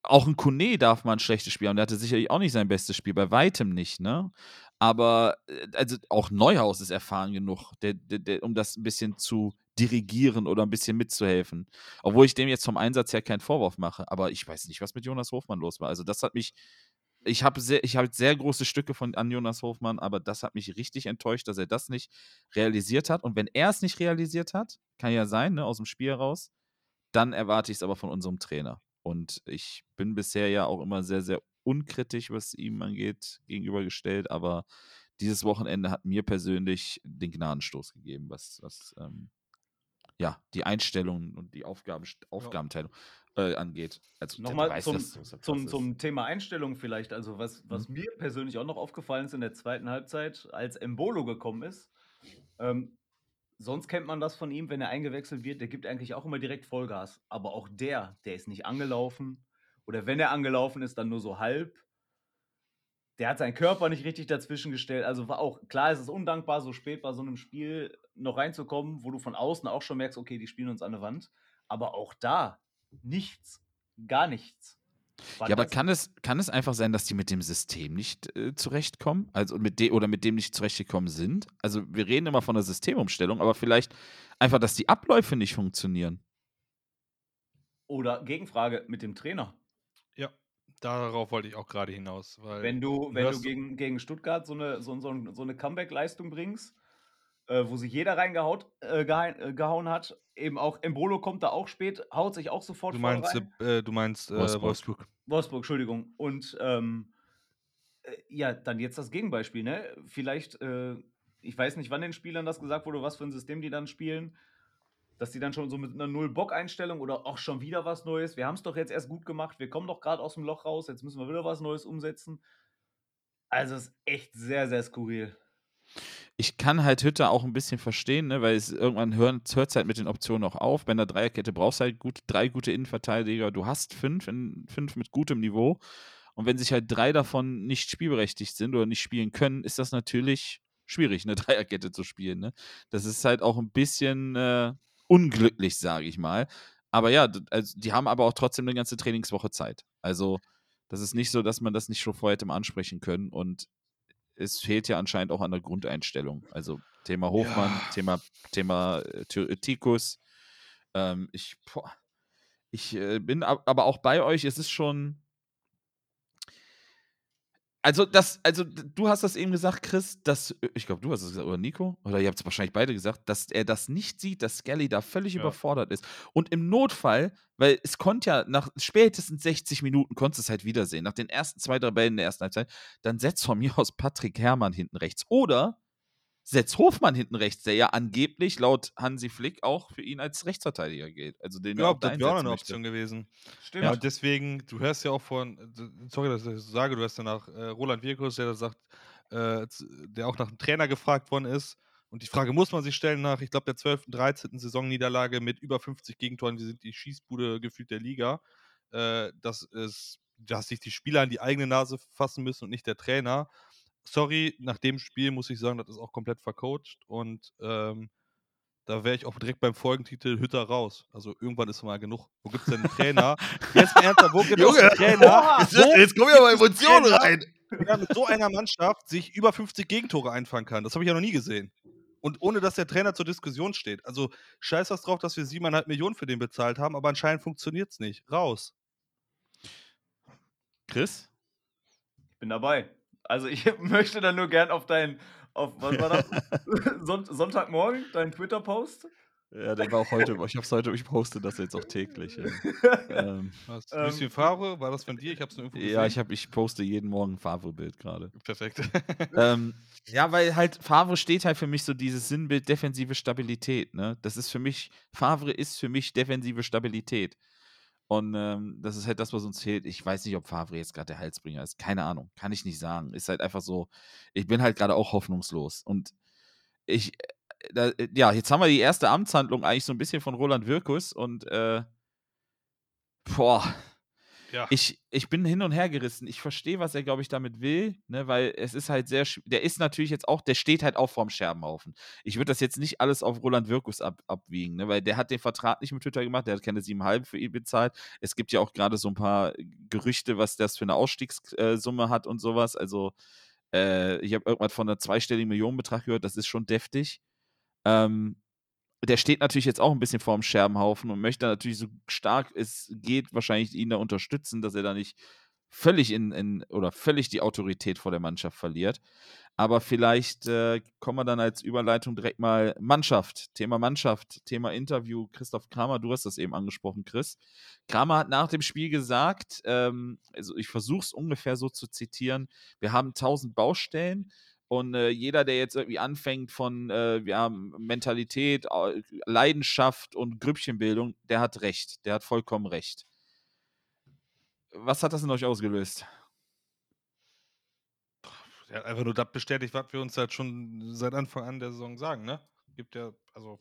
auch ein Kone darf mal ein schlechtes Spiel haben. Der hatte sicherlich auch nicht sein bestes Spiel, bei weitem nicht, ne? Aber äh, also auch Neuhaus ist erfahren genug, der, der, der, um das ein bisschen zu dirigieren oder ein bisschen mitzuhelfen. Obwohl ich dem jetzt vom Einsatz her keinen Vorwurf mache. Aber ich weiß nicht, was mit Jonas Hofmann los war. Also das hat mich, ich habe sehr, habe sehr große Stücke von an Jonas Hofmann, aber das hat mich richtig enttäuscht, dass er das nicht realisiert hat. Und wenn er es nicht realisiert hat, kann ja sein, ne, aus dem Spiel heraus, dann erwarte ich es aber von unserem Trainer. Und ich bin bisher ja auch immer sehr, sehr unkritisch, was ihm angeht, gegenübergestellt, aber dieses Wochenende hat mir persönlich den Gnadenstoß gegeben, was, was ähm, ja, die Einstellungen und die Aufgaben, Aufgabenteilung äh, angeht. Also Nochmal zum, das, zum, zum Thema Einstellung vielleicht. Also was, was Mhm. mir persönlich auch noch aufgefallen ist in der zweiten Halbzeit, als Embolo gekommen ist. Ähm, sonst kennt man das von ihm, wenn er eingewechselt wird, der gibt eigentlich auch immer direkt Vollgas. Aber auch der, der ist nicht angelaufen. Oder wenn er angelaufen ist, dann nur so halb. Der hat seinen Körper nicht richtig dazwischen gestellt. Also war auch, klar, es ist undankbar, so spät bei so einem Spiel noch reinzukommen, wo du von außen auch schon merkst, okay, die spielen uns an der Wand. Aber auch da nichts. Gar nichts. War Ja, aber kann es, kann es einfach sein, dass die mit dem System nicht äh, zurechtkommen? Also mit de oder mit dem nicht zurechtgekommen sind? Also wir reden immer von einer Systemumstellung, aber vielleicht einfach, dass die Abläufe nicht funktionieren. Oder Gegenfrage mit dem Trainer. Ja, darauf wollte ich auch gerade hinaus. Weil Wenn du, wenn du gegen, gegen Stuttgart so eine, so, so, so eine Comeback-Leistung bringst, äh, wo sich jeder reingehaut äh, gehauen, äh, gehauen hat, eben auch Embolo kommt da auch spät, haut sich auch sofort du meinst, rein. äh, du meinst äh, Wolfsburg. Wolfsburg. Wolfsburg, Entschuldigung. Und ähm, äh, ja, dann jetzt das Gegenbeispiel, ne? Vielleicht, äh, ich weiß nicht, wann den Spielern das gesagt wurde, was für ein System die dann spielen, dass die dann schon so mit einer Null-Bock-Einstellung oder auch schon wieder was Neues. Wir haben es doch jetzt erst gut gemacht, wir kommen doch gerade aus dem Loch raus, jetzt müssen wir wieder was Neues umsetzen. Also es ist echt sehr, sehr skurril. Ich kann halt Hütte auch ein bisschen verstehen, ne, weil es irgendwann hört es halt mit den Optionen auch auf. Bei einer Dreierkette brauchst du halt gut, drei gute Innenverteidiger. Du hast fünf, in, fünf mit gutem Niveau. Und wenn sich halt drei davon nicht spielberechtigt sind oder nicht spielen können, ist das natürlich schwierig, eine Dreierkette zu spielen. Ne? Das ist halt auch ein bisschen äh, unglücklich, sage ich mal. Aber ja, also die haben aber auch trotzdem eine ganze Trainingswoche Zeit. Also das ist nicht so, dass man das nicht schon vorher hätte mal ansprechen können. Und es fehlt ja anscheinend auch an der Grundeinstellung. Also Thema Hofmann, Ja. Thema, Thema äh, äh, Tikus. Ähm, ich boah, ich äh, bin ab- aber auch bei euch. Es ist schon. Also, das, also du hast das eben gesagt, Chris, dass, äh, ich glaube, du hast es gesagt, oder Nico, oder ihr habt es wahrscheinlich beide gesagt, dass er das nicht sieht, dass Skelly da völlig Ja. überfordert ist. Und im Notfall, weil es konnte ja nach spätestens 60 Minuten, konntest du es halt wiedersehen, nach den ersten zwei, drei Bällen in der ersten Halbzeit, dann setzt von mir aus Patrick Herrmann hinten rechts. Oder setzt Hofmann hinten rechts, der ja angeblich laut Hansi Flick auch für ihn als Rechtsverteidiger gilt. Also den Ja, das wäre auch eine möchte. Option gewesen. Stimmt. Ja, und deswegen, du hörst ja auch von, sorry, dass ich das so sage, du hörst ja nach äh, Roland Wirkus, der da sagt, äh, der auch nach dem Trainer gefragt worden ist. Und die Frage muss man sich stellen nach, ich glaube, der 12., 13. Saisonniederlage mit über 50 Gegentoren. Wir sind die Schießbude gefühlt der Liga. Äh, dass, es, dass sich die Spieler an die eigene Nase fassen müssen und nicht der Trainer. Sorry, nach dem Spiel muss ich sagen, das ist auch komplett vercoacht. Und ähm, da wäre ich auch direkt beim Folgentitel Hütter raus. Also irgendwann ist mal genug. Wo gibt es denn einen Trainer? Jetzt mal ernsthaft, wo gibt es einen Trainer? Jetzt, jetzt kommen ja mal Emotionen Trainer- rein. der mit so einer Mannschaft sich über 50 Gegentore einfangen kann. Das habe ich ja noch nie gesehen. Und ohne dass der Trainer zur Diskussion steht. Also scheiß das drauf, dass wir 7,5 Millionen für den bezahlt haben, aber anscheinend funktioniert es nicht. Raus. Chris? Ich bin dabei. Also ich möchte dann nur gern auf deinen, auf, was war das? Sonnt Sonntagmorgen, deinen Twitter-Post. Ja, der war auch heute. Ich hab's heute, ich poste das jetzt auch täglich. Ja, ähm, Was? Ähm, Lucien Favre, war das von dir? Ich habe es nur irgendwo ja ich, gesehen. hab, ich poste jeden Morgen ein Favre-Bild gerade. Perfekt. ähm, ja, weil halt Favre steht halt für mich so dieses Sinnbild defensive Stabilität. Ne? Das ist für mich, Favre ist für mich defensive Stabilität. Und ähm, das ist halt das, was uns fehlt. Ich weiß nicht, ob Favre jetzt gerade der Heilsbringer ist. Keine Ahnung. Kann ich nicht sagen. Ist halt einfach so. Ich bin halt gerade auch hoffnungslos. Und ich, äh, da, äh, ja, jetzt haben wir die erste Amtshandlung eigentlich so ein bisschen von Roland Wirkus und äh, boah, ja. ich, ich bin hin und her gerissen. Ich verstehe, was er, glaube ich, damit will, ne, weil es ist halt sehr, der ist natürlich jetzt auch, der steht halt auch vorm Scherbenhaufen. Ich würde das jetzt nicht alles auf Roland Wirkus ab, abwiegen, ne, weil der hat den Vertrag nicht mit Twitter gemacht, der hat keine 7,5 für ihn bezahlt. Es gibt ja auch gerade so ein paar Gerüchte, was das für eine Ausstiegssumme hat und sowas. Also, äh, ich habe irgendwas von einer zweistelligen Millionenbetrag gehört, das ist schon deftig. Ähm, der steht natürlich jetzt auch ein bisschen vorm Scherbenhaufen und möchte natürlich so stark es geht wahrscheinlich ihn da unterstützen, dass er da nicht völlig in, in oder völlig die Autorität vor der Mannschaft verliert. Aber vielleicht äh, kommen wir dann als Überleitung direkt mal Mannschaft, Thema Mannschaft, Thema Interview. Christoph Kramer, du hast das eben angesprochen, Chris. Kramer hat nach dem Spiel gesagt, ähm, also ich versuche es ungefähr so zu zitieren, wir haben tausend Baustellen, Und äh, jeder, der jetzt irgendwie anfängt von äh, ja, Mentalität, Leidenschaft und Grüppchenbildung, der hat recht. Der hat vollkommen recht. Was hat das in euch ausgelöst? Ja, einfach nur das bestätigt, was wir uns halt schon seit Anfang an der Saison sagen, ne? Gibt ja, also,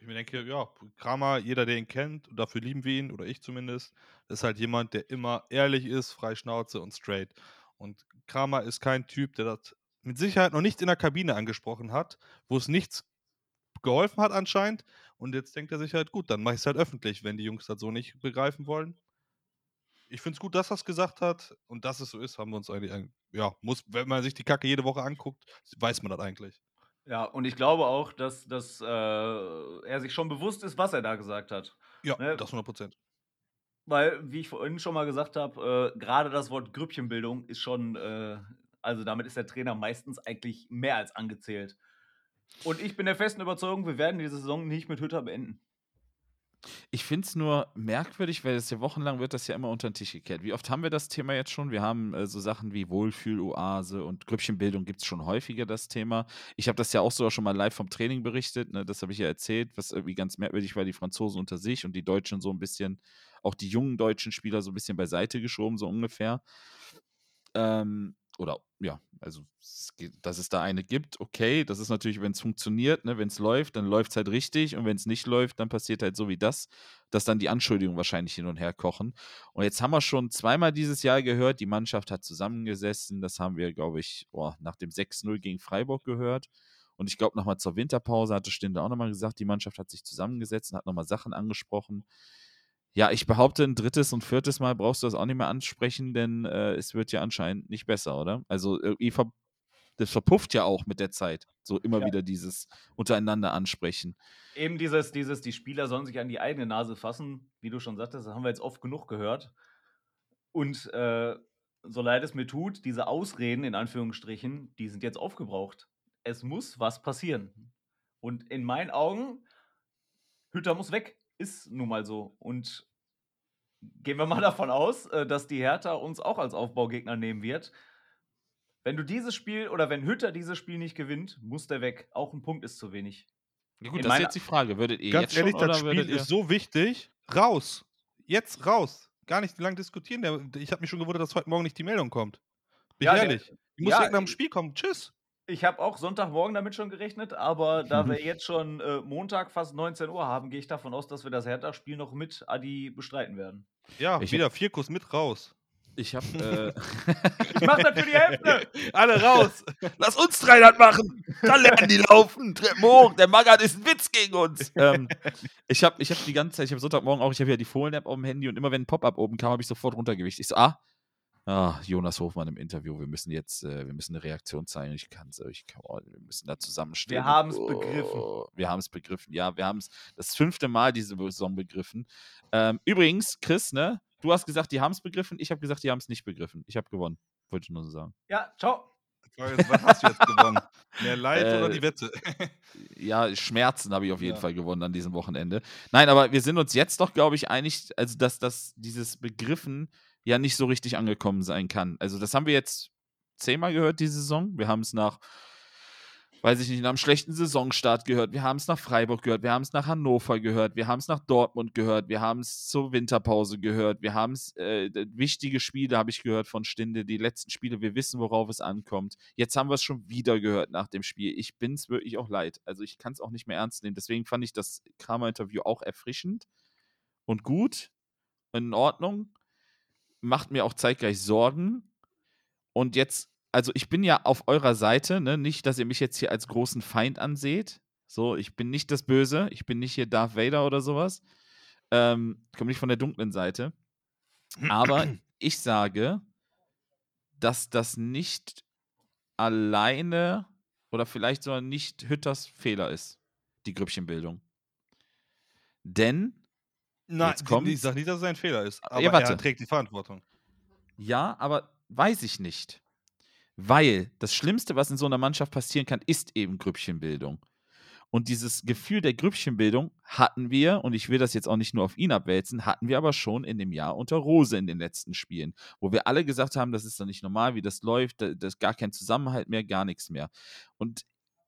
ich mir denke, ja, Kramer, jeder, der ihn kennt, und dafür lieben wir ihn, oder ich zumindest, ist halt jemand, der immer ehrlich ist, frei Schnauze und straight. Und Kramer ist kein Typ, der das mit Sicherheit noch nicht in der Kabine angesprochen hat, wo es nichts geholfen hat anscheinend. Und jetzt denkt er sich halt, gut, dann mache ich es halt öffentlich, wenn die Jungs das so nicht begreifen wollen ich finde es gut, dass er es gesagt hat und dass es so ist, haben wir uns eigentlich, ja, muss, wenn man sich die Kacke jede Woche anguckt, weiß man das eigentlich. Ja, und ich glaube auch, dass, dass äh, er sich schon bewusst ist, was er da gesagt hat. Ja, ne? das 100 Prozent. Weil, wie ich vorhin schon mal gesagt habe, äh, gerade das Wort Grüppchenbildung ist schon, äh, also damit ist der Trainer meistens eigentlich mehr als angezählt. Und ich bin der festen Überzeugung, wir werden diese Saison nicht mit Hütter beenden. Ich finde es nur merkwürdig, weil es ja wochenlang wird das ja immer unter den Tisch gekehrt. Wie oft haben wir das Thema jetzt schon? Wir haben äh, so Sachen wie Wohlfühloase und Grüppchenbildung gibt es schon häufiger, das Thema. Ich habe das ja auch sogar schon mal live vom Training berichtet, ne? das habe ich ja erzählt, was irgendwie ganz merkwürdig war, die Franzosen unter sich und die Deutschen so ein bisschen, auch die jungen deutschen Spieler so ein bisschen beiseite geschoben, so ungefähr. Ähm, oder ja, also dass es da eine gibt, okay, das ist natürlich, wenn es funktioniert, ne, wenn es läuft, dann läuft es halt richtig und wenn es nicht läuft, dann passiert halt so wie das, dass dann die Anschuldigungen wahrscheinlich hin und her kochen. Und jetzt haben wir schon zweimal dieses Jahr gehört, die Mannschaft hat zusammengesessen, das haben wir, glaube ich, oh, nach dem 6-0 gegen Freiburg gehört. Und ich glaube, nochmal zur Winterpause hatte Stinde auch nochmal gesagt, die Mannschaft hat sich zusammengesetzt und hat nochmal Sachen angesprochen. Ja, ich behaupte, ein drittes und viertes Mal brauchst du das auch nicht mehr ansprechen, denn äh, es wird ja anscheinend nicht besser, oder? Also irgendwie ver das verpufft ja auch mit der Zeit. So immer ja. wieder dieses untereinander ansprechen. Eben dieses, dieses, die Spieler sollen sich an die eigene Nase fassen, wie du schon sagtest, das haben wir jetzt oft genug gehört. Und äh, so leid es mir tut, diese Ausreden in Anführungsstrichen, die sind jetzt aufgebraucht. Es muss was passieren. Und in meinen Augen, Hütter muss weg ist nun mal so. Und gehen wir mal davon aus, äh, dass die Hertha uns auch als Aufbaugegner nehmen wird. Wenn du dieses Spiel oder wenn Hütter dieses Spiel nicht gewinnt, muss der weg. Auch ein Punkt ist zu wenig. Ja gut, In das ist jetzt die Frage. Würdet ihr Ganz jetzt ehrlich, schon, das Spiel ist so wichtig. Raus. Jetzt raus. Gar nicht lang diskutieren. Ich habe mich schon gewundert, dass heute Morgen nicht die Meldung kommt. Bin ja, ehrlich. Ich muss ja, direkt nach dem Spiel kommen. Tschüss. Ich habe auch Sonntagmorgen damit schon gerechnet, aber da wir jetzt schon äh, Montag fast 19 Uhr haben, gehe ich davon aus, dass wir das Hertha-Spiel noch mit Adi bestreiten werden. Ja, ich wieder Vierkuss mit raus. Ich habe. Äh ich mach das für die Hälfte. Alle raus. Lass uns drei das machen. Dann lernen die laufen. Treppen hoch. Der Magat ist ein Witz gegen uns. Ähm, ich habe ich hab die ganze Zeit, ich habe Sonntagmorgen auch, ich habe ja die Fohlen-App auf dem Handy und immer wenn ein Pop-up oben kam, habe ich sofort runtergewicht. Ich so, ah, Ah, Jonas Hofmann im Interview, wir müssen jetzt, äh, wir müssen eine Reaktion zeigen. Ich kann es, ich kann, oh, wir müssen da zusammenstehen. Wir haben es oh, begriffen. Wir haben es begriffen, ja, wir haben es das fünfte Mal diese Saison begriffen. Ähm, übrigens, Chris, ne, du hast gesagt, die haben es begriffen, ich habe gesagt, die haben es nicht begriffen. Ich habe gewonnen, wollte ich nur so sagen. Ja, ciao. was hast du jetzt gewonnen? Mehr Leid äh, oder die Wette? ja, Schmerzen habe ich auf jeden ja. Fall gewonnen an diesem Wochenende. Nein, aber wir sind uns jetzt doch, glaube ich, einig, also dass, dass dieses Begriffen ja nicht so richtig angekommen sein kann. Also das haben wir jetzt zehnmal gehört diese Saison. Wir haben es nach, weiß ich nicht, nach einem schlechten Saisonstart gehört. Wir haben es nach Freiburg gehört. Wir haben es nach Hannover gehört. Wir haben es nach Dortmund gehört. Wir haben es zur Winterpause gehört. Wir haben es, äh, wichtige Spiele habe ich gehört von Stinde. Die letzten Spiele, wir wissen, worauf es ankommt. Jetzt haben wir es schon wieder gehört nach dem Spiel. Ich bin es wirklich auch leid. Also ich kann es auch nicht mehr ernst nehmen. Deswegen fand ich das Kramer-Interview auch erfrischend und gut. In Ordnung macht mir auch zeitgleich Sorgen. Und jetzt, also ich bin ja auf eurer Seite, ne? nicht, dass ihr mich jetzt hier als großen Feind anseht. So, ich bin nicht das Böse, ich bin nicht hier Darth Vader oder sowas. Ähm, komme nicht von der dunklen Seite. Aber ich sage, dass das nicht alleine oder vielleicht sogar nicht Hütters Fehler ist, die Grüppchenbildung. Denn Nein, kommt, ich sage nicht, dass es ein Fehler ist. Aber ja, er trägt die Verantwortung. Ja, aber weiß ich nicht. Weil das Schlimmste, was in so einer Mannschaft passieren kann, ist eben Grüppchenbildung. Und dieses Gefühl der Grüppchenbildung hatten wir, und ich will das jetzt auch nicht nur auf ihn abwälzen, hatten wir aber schon in dem Jahr unter Rose in den letzten Spielen, wo wir alle gesagt haben, das ist doch nicht normal, wie das läuft, da, da ist gar kein Zusammenhalt mehr, gar nichts mehr. Und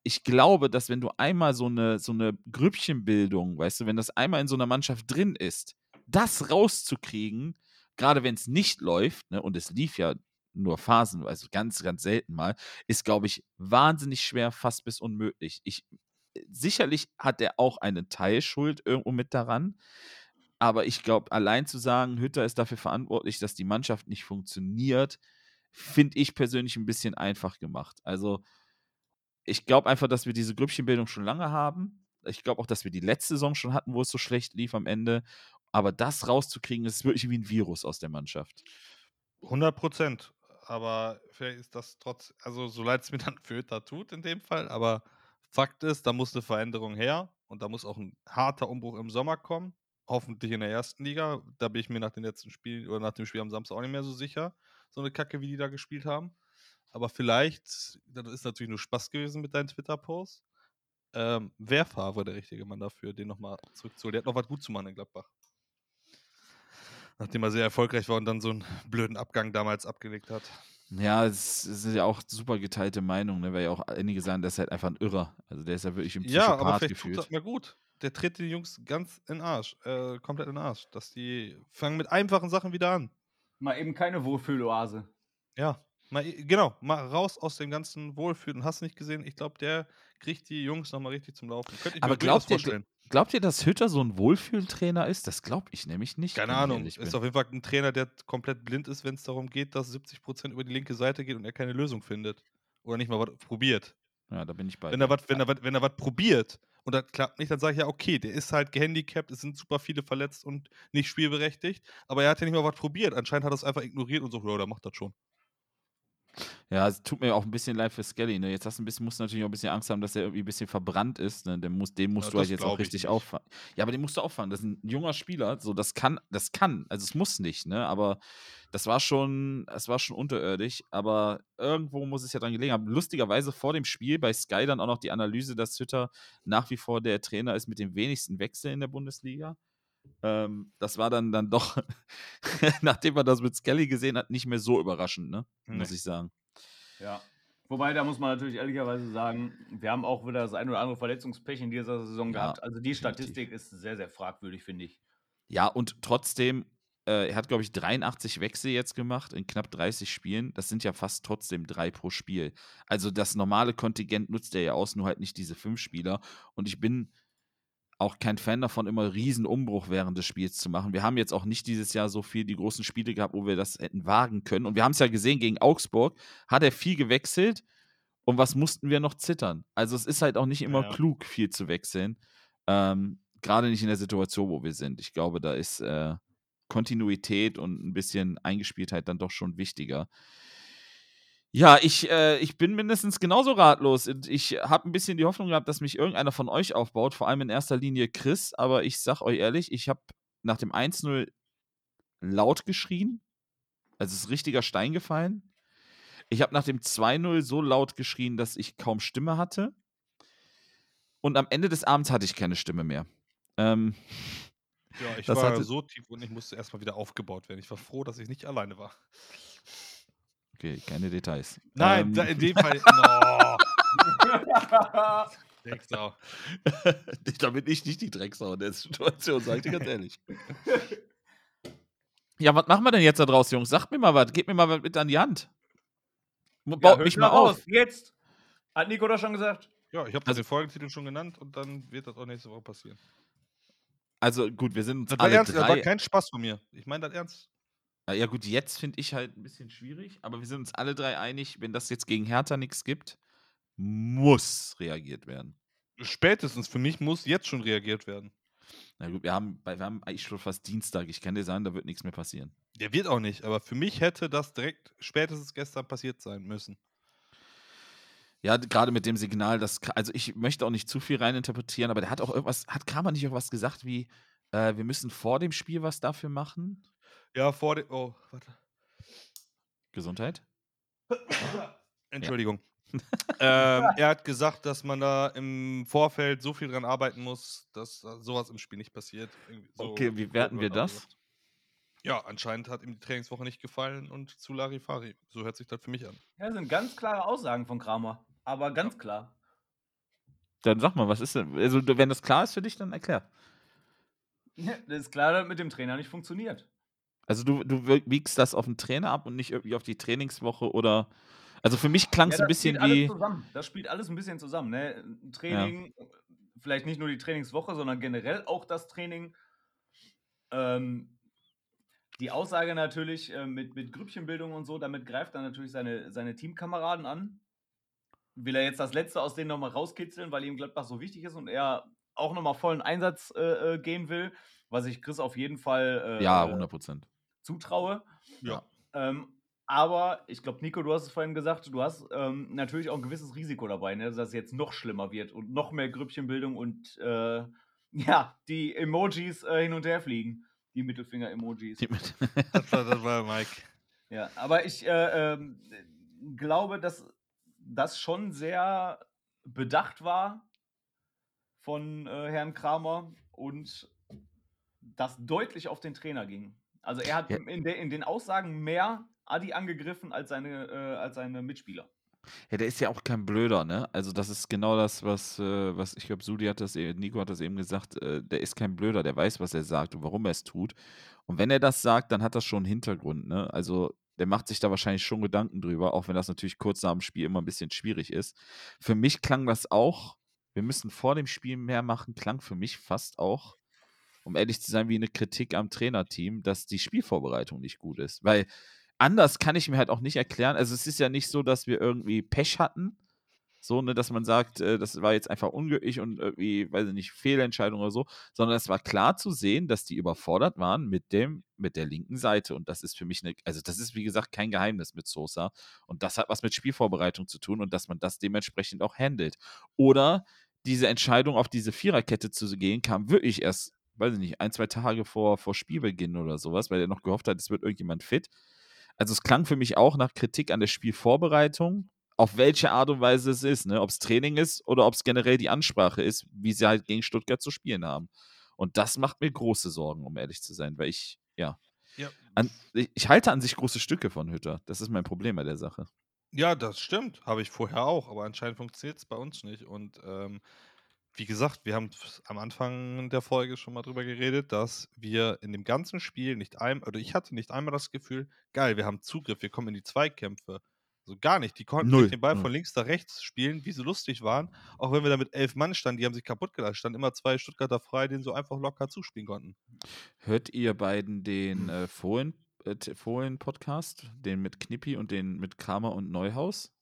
ich glaube, dass wenn du einmal so eine, so eine Grüppchenbildung, weißt du, wenn das einmal in so einer Mannschaft drin ist, das rauszukriegen, gerade wenn es nicht läuft, ne, und es lief ja nur phasenweise, also ganz, ganz selten mal, ist, glaube ich, wahnsinnig schwer, fast bis unmöglich. Ich sicherlich hat er auch eine Teilschuld irgendwo mit daran. Aber ich glaube, allein zu sagen, Hütter ist dafür verantwortlich, dass die Mannschaft nicht funktioniert, finde ich persönlich ein bisschen einfach gemacht. Also, ich glaube einfach, dass wir diese Grüppchenbildung schon lange haben. Ich glaube auch, dass wir die letzte Saison schon hatten, wo es so schlecht lief am Ende. Aber das rauszukriegen, ist wirklich wie ein Virus aus der Mannschaft. 100 Prozent. Aber vielleicht ist das trotz, also so leid es mir dann für tut in dem Fall, aber Fakt ist, da muss eine Veränderung her und da muss auch ein harter Umbruch im Sommer kommen. Hoffentlich in der ersten Liga. Da bin ich mir nach dem letzten Spiel oder nach dem Spiel am Samstag auch nicht mehr so sicher. So eine Kacke, wie die da gespielt haben. Aber vielleicht, das ist natürlich nur Spaß gewesen mit deinen Twitter-Posts. Ähm, Wäre Favre der richtige Mann dafür, den nochmal zurückzuholen. Der hat noch was gut zu machen in Gladbach. Nachdem er sehr erfolgreich war und dann so einen blöden Abgang damals abgelegt hat. Ja, es, ist ja auch super geteilte Meinung, ne? weil ja auch einige sagen, der ist halt einfach ein Irrer. Also der ist ja wirklich im Ja, aber Psychopath vielleicht gefühlt. tut das mal gut. Der tritt die Jungs ganz in den Arsch, äh, komplett in den Arsch. Dass die fangen mit einfachen Sachen wieder an. Mal eben keine Wohlfühloase. Ja, mal, i- genau, mal raus aus dem ganzen Wohlfühlen. Hast du nicht gesehen? Ich glaube, der kriegt die Jungs nochmal richtig zum Laufen. Aber glaubt ihr, vorstellen. glaubt ihr, dass Hütter so ein Wohlfühltrainer ist? Das glaube ich nämlich nicht. Keine Ahnung. Ist auf jeden Fall ein Trainer, der komplett blind ist, wenn es darum geht, dass 70% über die linke Seite geht und er keine Lösung findet. Oder nicht mal was probiert. Ja, da bin ich bei. Wenn er was, wenn er was, wenn er was probiert und das klappt nicht, dann sage ich ja, okay, der ist halt gehandicapt, es sind super viele verletzt und nicht spielberechtigt, aber er hat ja nicht mal was probiert. Anscheinend hat er es einfach ignoriert und so, ja, der macht das schon. Ja, es tut mir auch ein bisschen leid für Skelly. Ne? Jetzt hast du ein bisschen, musst du natürlich auch ein bisschen Angst haben, dass er irgendwie ein bisschen verbrannt ist. Ne? Den, muss, den musst Ja, du halt jetzt auch richtig auffangen. Ja, aber den musst du auffangen. Das ist ein junger Spieler. So, das kann, das kann. Also es muss nicht, ne? Aber das war schon, es war schon unterirdisch. Aber irgendwo muss es ja dran gelegen haben. Lustigerweise vor dem Spiel bei Sky dann auch noch die Analyse, dass Hütter nach wie vor der Trainer ist mit dem wenigsten Wechsel in der Bundesliga. Ähm, das war dann, dann doch, nachdem man das mit Skelly gesehen hat, nicht mehr so überraschend, ne? Muss Nee. ich sagen. Ja. Wobei, da muss man natürlich ehrlicherweise sagen, wir haben auch wieder das ein oder andere Verletzungspech in dieser Saison Ja, gehabt. Also die definitiv. Statistik ist sehr, sehr fragwürdig, finde ich. Ja, und trotzdem, äh, er hat, glaube ich, 83 Wechsel jetzt gemacht in knapp 30 Spielen. Das sind ja fast trotzdem drei pro Spiel. Also das normale Kontingent nutzt er ja aus, nur halt nicht diese fünf Spieler. Und ich bin auch kein Fan davon, immer riesen Umbruch während des Spiels zu machen. Wir haben jetzt auch nicht dieses Jahr so viel die großen Spiele gehabt, wo wir das hätten wagen können. Und wir haben es ja gesehen, gegen Augsburg hat er viel gewechselt. Und was mussten wir noch zittern? Also es ist halt auch nicht immer Ja. klug, viel zu wechseln. Ähm, Gerade nicht in der Situation, wo wir sind. Ich glaube, da ist äh, Kontinuität und ein bisschen Eingespieltheit dann doch schon wichtiger. Ja, ich, äh, ich bin mindestens genauso ratlos. Und Ich habe ein bisschen die Hoffnung gehabt, dass mich irgendeiner von euch aufbaut, vor allem in erster Linie Chris. Aber ich sag euch ehrlich, ich habe nach dem 1-0 laut geschrien. Also es ist richtiger Stein gefallen. Ich habe nach dem 2-0 so laut geschrien, dass ich kaum Stimme hatte. Und am Ende des Abends hatte ich keine Stimme mehr. Ähm, Ja, ich Das war hatte- so tief und ich musste erstmal wieder aufgebaut werden. Ich war froh, dass ich nicht alleine war. Okay, keine Details. Nein, ähm, da, in dem Fall. No, Drecksau. da bin ich nicht die Drecksau in der Situation, sag ich dir ganz ehrlich. Ja, was machen wir denn jetzt da draus, Jungs? Sagt mir mal was, gebt mir mal was mit an die Hand. Baut Ja, mich mal auf. raus, Jetzt. Hat Nico das schon gesagt? Ja, ich habe Also- den Folgentitel schon genannt und dann wird das auch nächste Woche passieren. Also gut, wir sind uns Das war alle ernst, das war drei. kein Spaß von mir. Ich meine das ernst. Ja gut, jetzt finde ich halt ein bisschen schwierig, aber wir sind uns alle drei einig, wenn das jetzt gegen Hertha nichts gibt, muss reagiert werden. Spätestens für mich muss jetzt schon reagiert werden. Na gut, wir haben, wir haben eigentlich schon fast Dienstag. Ich kann dir sagen, da wird nichts mehr passieren. Der wird auch nicht, aber für mich hätte das direkt spätestens gestern passiert sein müssen. Ja, gerade mit dem Signal, das, Ka- also ich möchte auch nicht zu viel reininterpretieren, aber der hat auch irgendwas, hat Kramer nicht auch was gesagt wie, äh, wir müssen vor dem Spiel was dafür machen? Ja, vor dem. Oh, warte. Gesundheit? Entschuldigung. ähm, er hat gesagt, dass man da im Vorfeld so viel dran arbeiten muss, dass sowas im Spiel nicht passiert. So Okay, wie werten wir das? gesagt. Ja, anscheinend hat ihm die Trainingswoche nicht gefallen und zu Larifari. So hört sich das für mich an. Ja, das sind ganz klare Aussagen von Kramer. Aber ganz klar. Dann sag mal, was ist denn? Also, wenn das klar ist für dich, dann erklär. Das ist klar, dass mit dem Trainer nicht funktioniert. Also du, du wiegst das auf den Trainer ab und nicht irgendwie auf die Trainingswoche oder. Also für mich klang es Ja, ein bisschen wie. Das spielt alles ein bisschen zusammen. Ne? Training, vielleicht nicht nur die Trainingswoche, sondern generell auch das Training. Ähm, die Aussage natürlich äh, mit, mit Grüppchenbildung und so, damit greift er natürlich seine, seine Teamkameraden an. Will er jetzt das Letzte aus denen nochmal rauskitzeln, weil ihm Gladbach so wichtig ist und er auch nochmal vollen Einsatz äh, äh, gehen will, was ich Chris auf jeden Fall äh, Ja, äh, 100 Prozent. Zutraue. Ja. Ähm, aber ich glaube, Nico, du hast es vorhin gesagt, du hast ähm, natürlich auch ein gewisses Risiko dabei, ne, dass es jetzt noch schlimmer wird und noch mehr Grüppchenbildung und äh, ja, die Emojis äh, hin und her fliegen. Die Mittelfinger-Emojis. Das war, das war Mike. Ja, aber ich äh, ähm, glaube, dass das schon sehr bedacht war von äh, Herrn Kramer und das deutlich auf den Trainer ging. Also er hat Ja. in, der, in den Aussagen mehr Adi angegriffen als seine, äh, als seine Mitspieler. Ja, der ist ja auch kein Blöder, ne? Also das ist genau das, was, äh, was ich glaube, Sudi hat das, eh- Nico hat das eben gesagt, äh, der ist kein Blöder, der weiß, was er sagt und warum er es tut. Und wenn er das sagt, dann hat das schon einen Hintergrund, ne? Also der macht sich da wahrscheinlich schon Gedanken drüber, auch wenn das natürlich kurz nach dem Spiel immer ein bisschen schwierig ist. Für mich klang das auch, wir müssen vor dem Spiel mehr machen, klang für mich fast auch, um ehrlich zu sein, wie eine Kritik am Trainerteam, dass die Spielvorbereitung nicht gut ist. Weil anders kann ich mir halt auch nicht erklären. Also es ist ja nicht so, dass wir irgendwie Pech hatten. So, ne, dass man sagt, äh, das war jetzt einfach unglücklich und irgendwie, weiß ich nicht, Fehlentscheidung oder so, sondern es war klar zu sehen, dass die überfordert waren mit dem, mit der linken Seite. Und das ist für mich eine, also das ist wie gesagt kein Geheimnis mit Sosa. Und das hat was mit Spielvorbereitung zu tun und dass man das dementsprechend auch handelt. Oder diese Entscheidung, auf diese Viererkette zu gehen, kam wirklich erst, weiß ich nicht, ein, zwei Tage vor, vor Spielbeginn oder sowas, weil er noch gehofft hat, es wird irgendjemand fit. Also es klang für mich auch nach Kritik an der Spielvorbereitung, auf welche Art und Weise es ist, ne? ob es Training ist oder ob es generell die Ansprache ist, wie sie halt gegen Stuttgart zu spielen haben. Und das macht mir große Sorgen, um ehrlich zu sein, weil ich, ja, Ja. an, ich, ich halte an sich große Stücke von Hütter. Das ist mein Problem bei der Sache. Ja, das stimmt. Habe ich vorher auch, aber anscheinend funktioniert es bei uns nicht. Und ähm, wie gesagt, wir haben am Anfang der Folge schon mal drüber geredet, dass wir in dem ganzen Spiel nicht einmal, oder ich hatte nicht einmal das Gefühl, geil, wir haben Zugriff, wir kommen in die Zweikämpfe. So gar nicht. Die konnten Null, den Ball null. von links nach rechts spielen, wie sie lustig waren. Auch wenn wir da mit elf Mann standen, die haben sich kaputt gelassen. Standen immer zwei Stuttgarter frei, denen so einfach locker zuspielen konnten. Hört ihr beiden den äh, Fohlen, äh, T- Fohlen-Podcast, den mit Knippi und den mit Kramer und Neuhaus?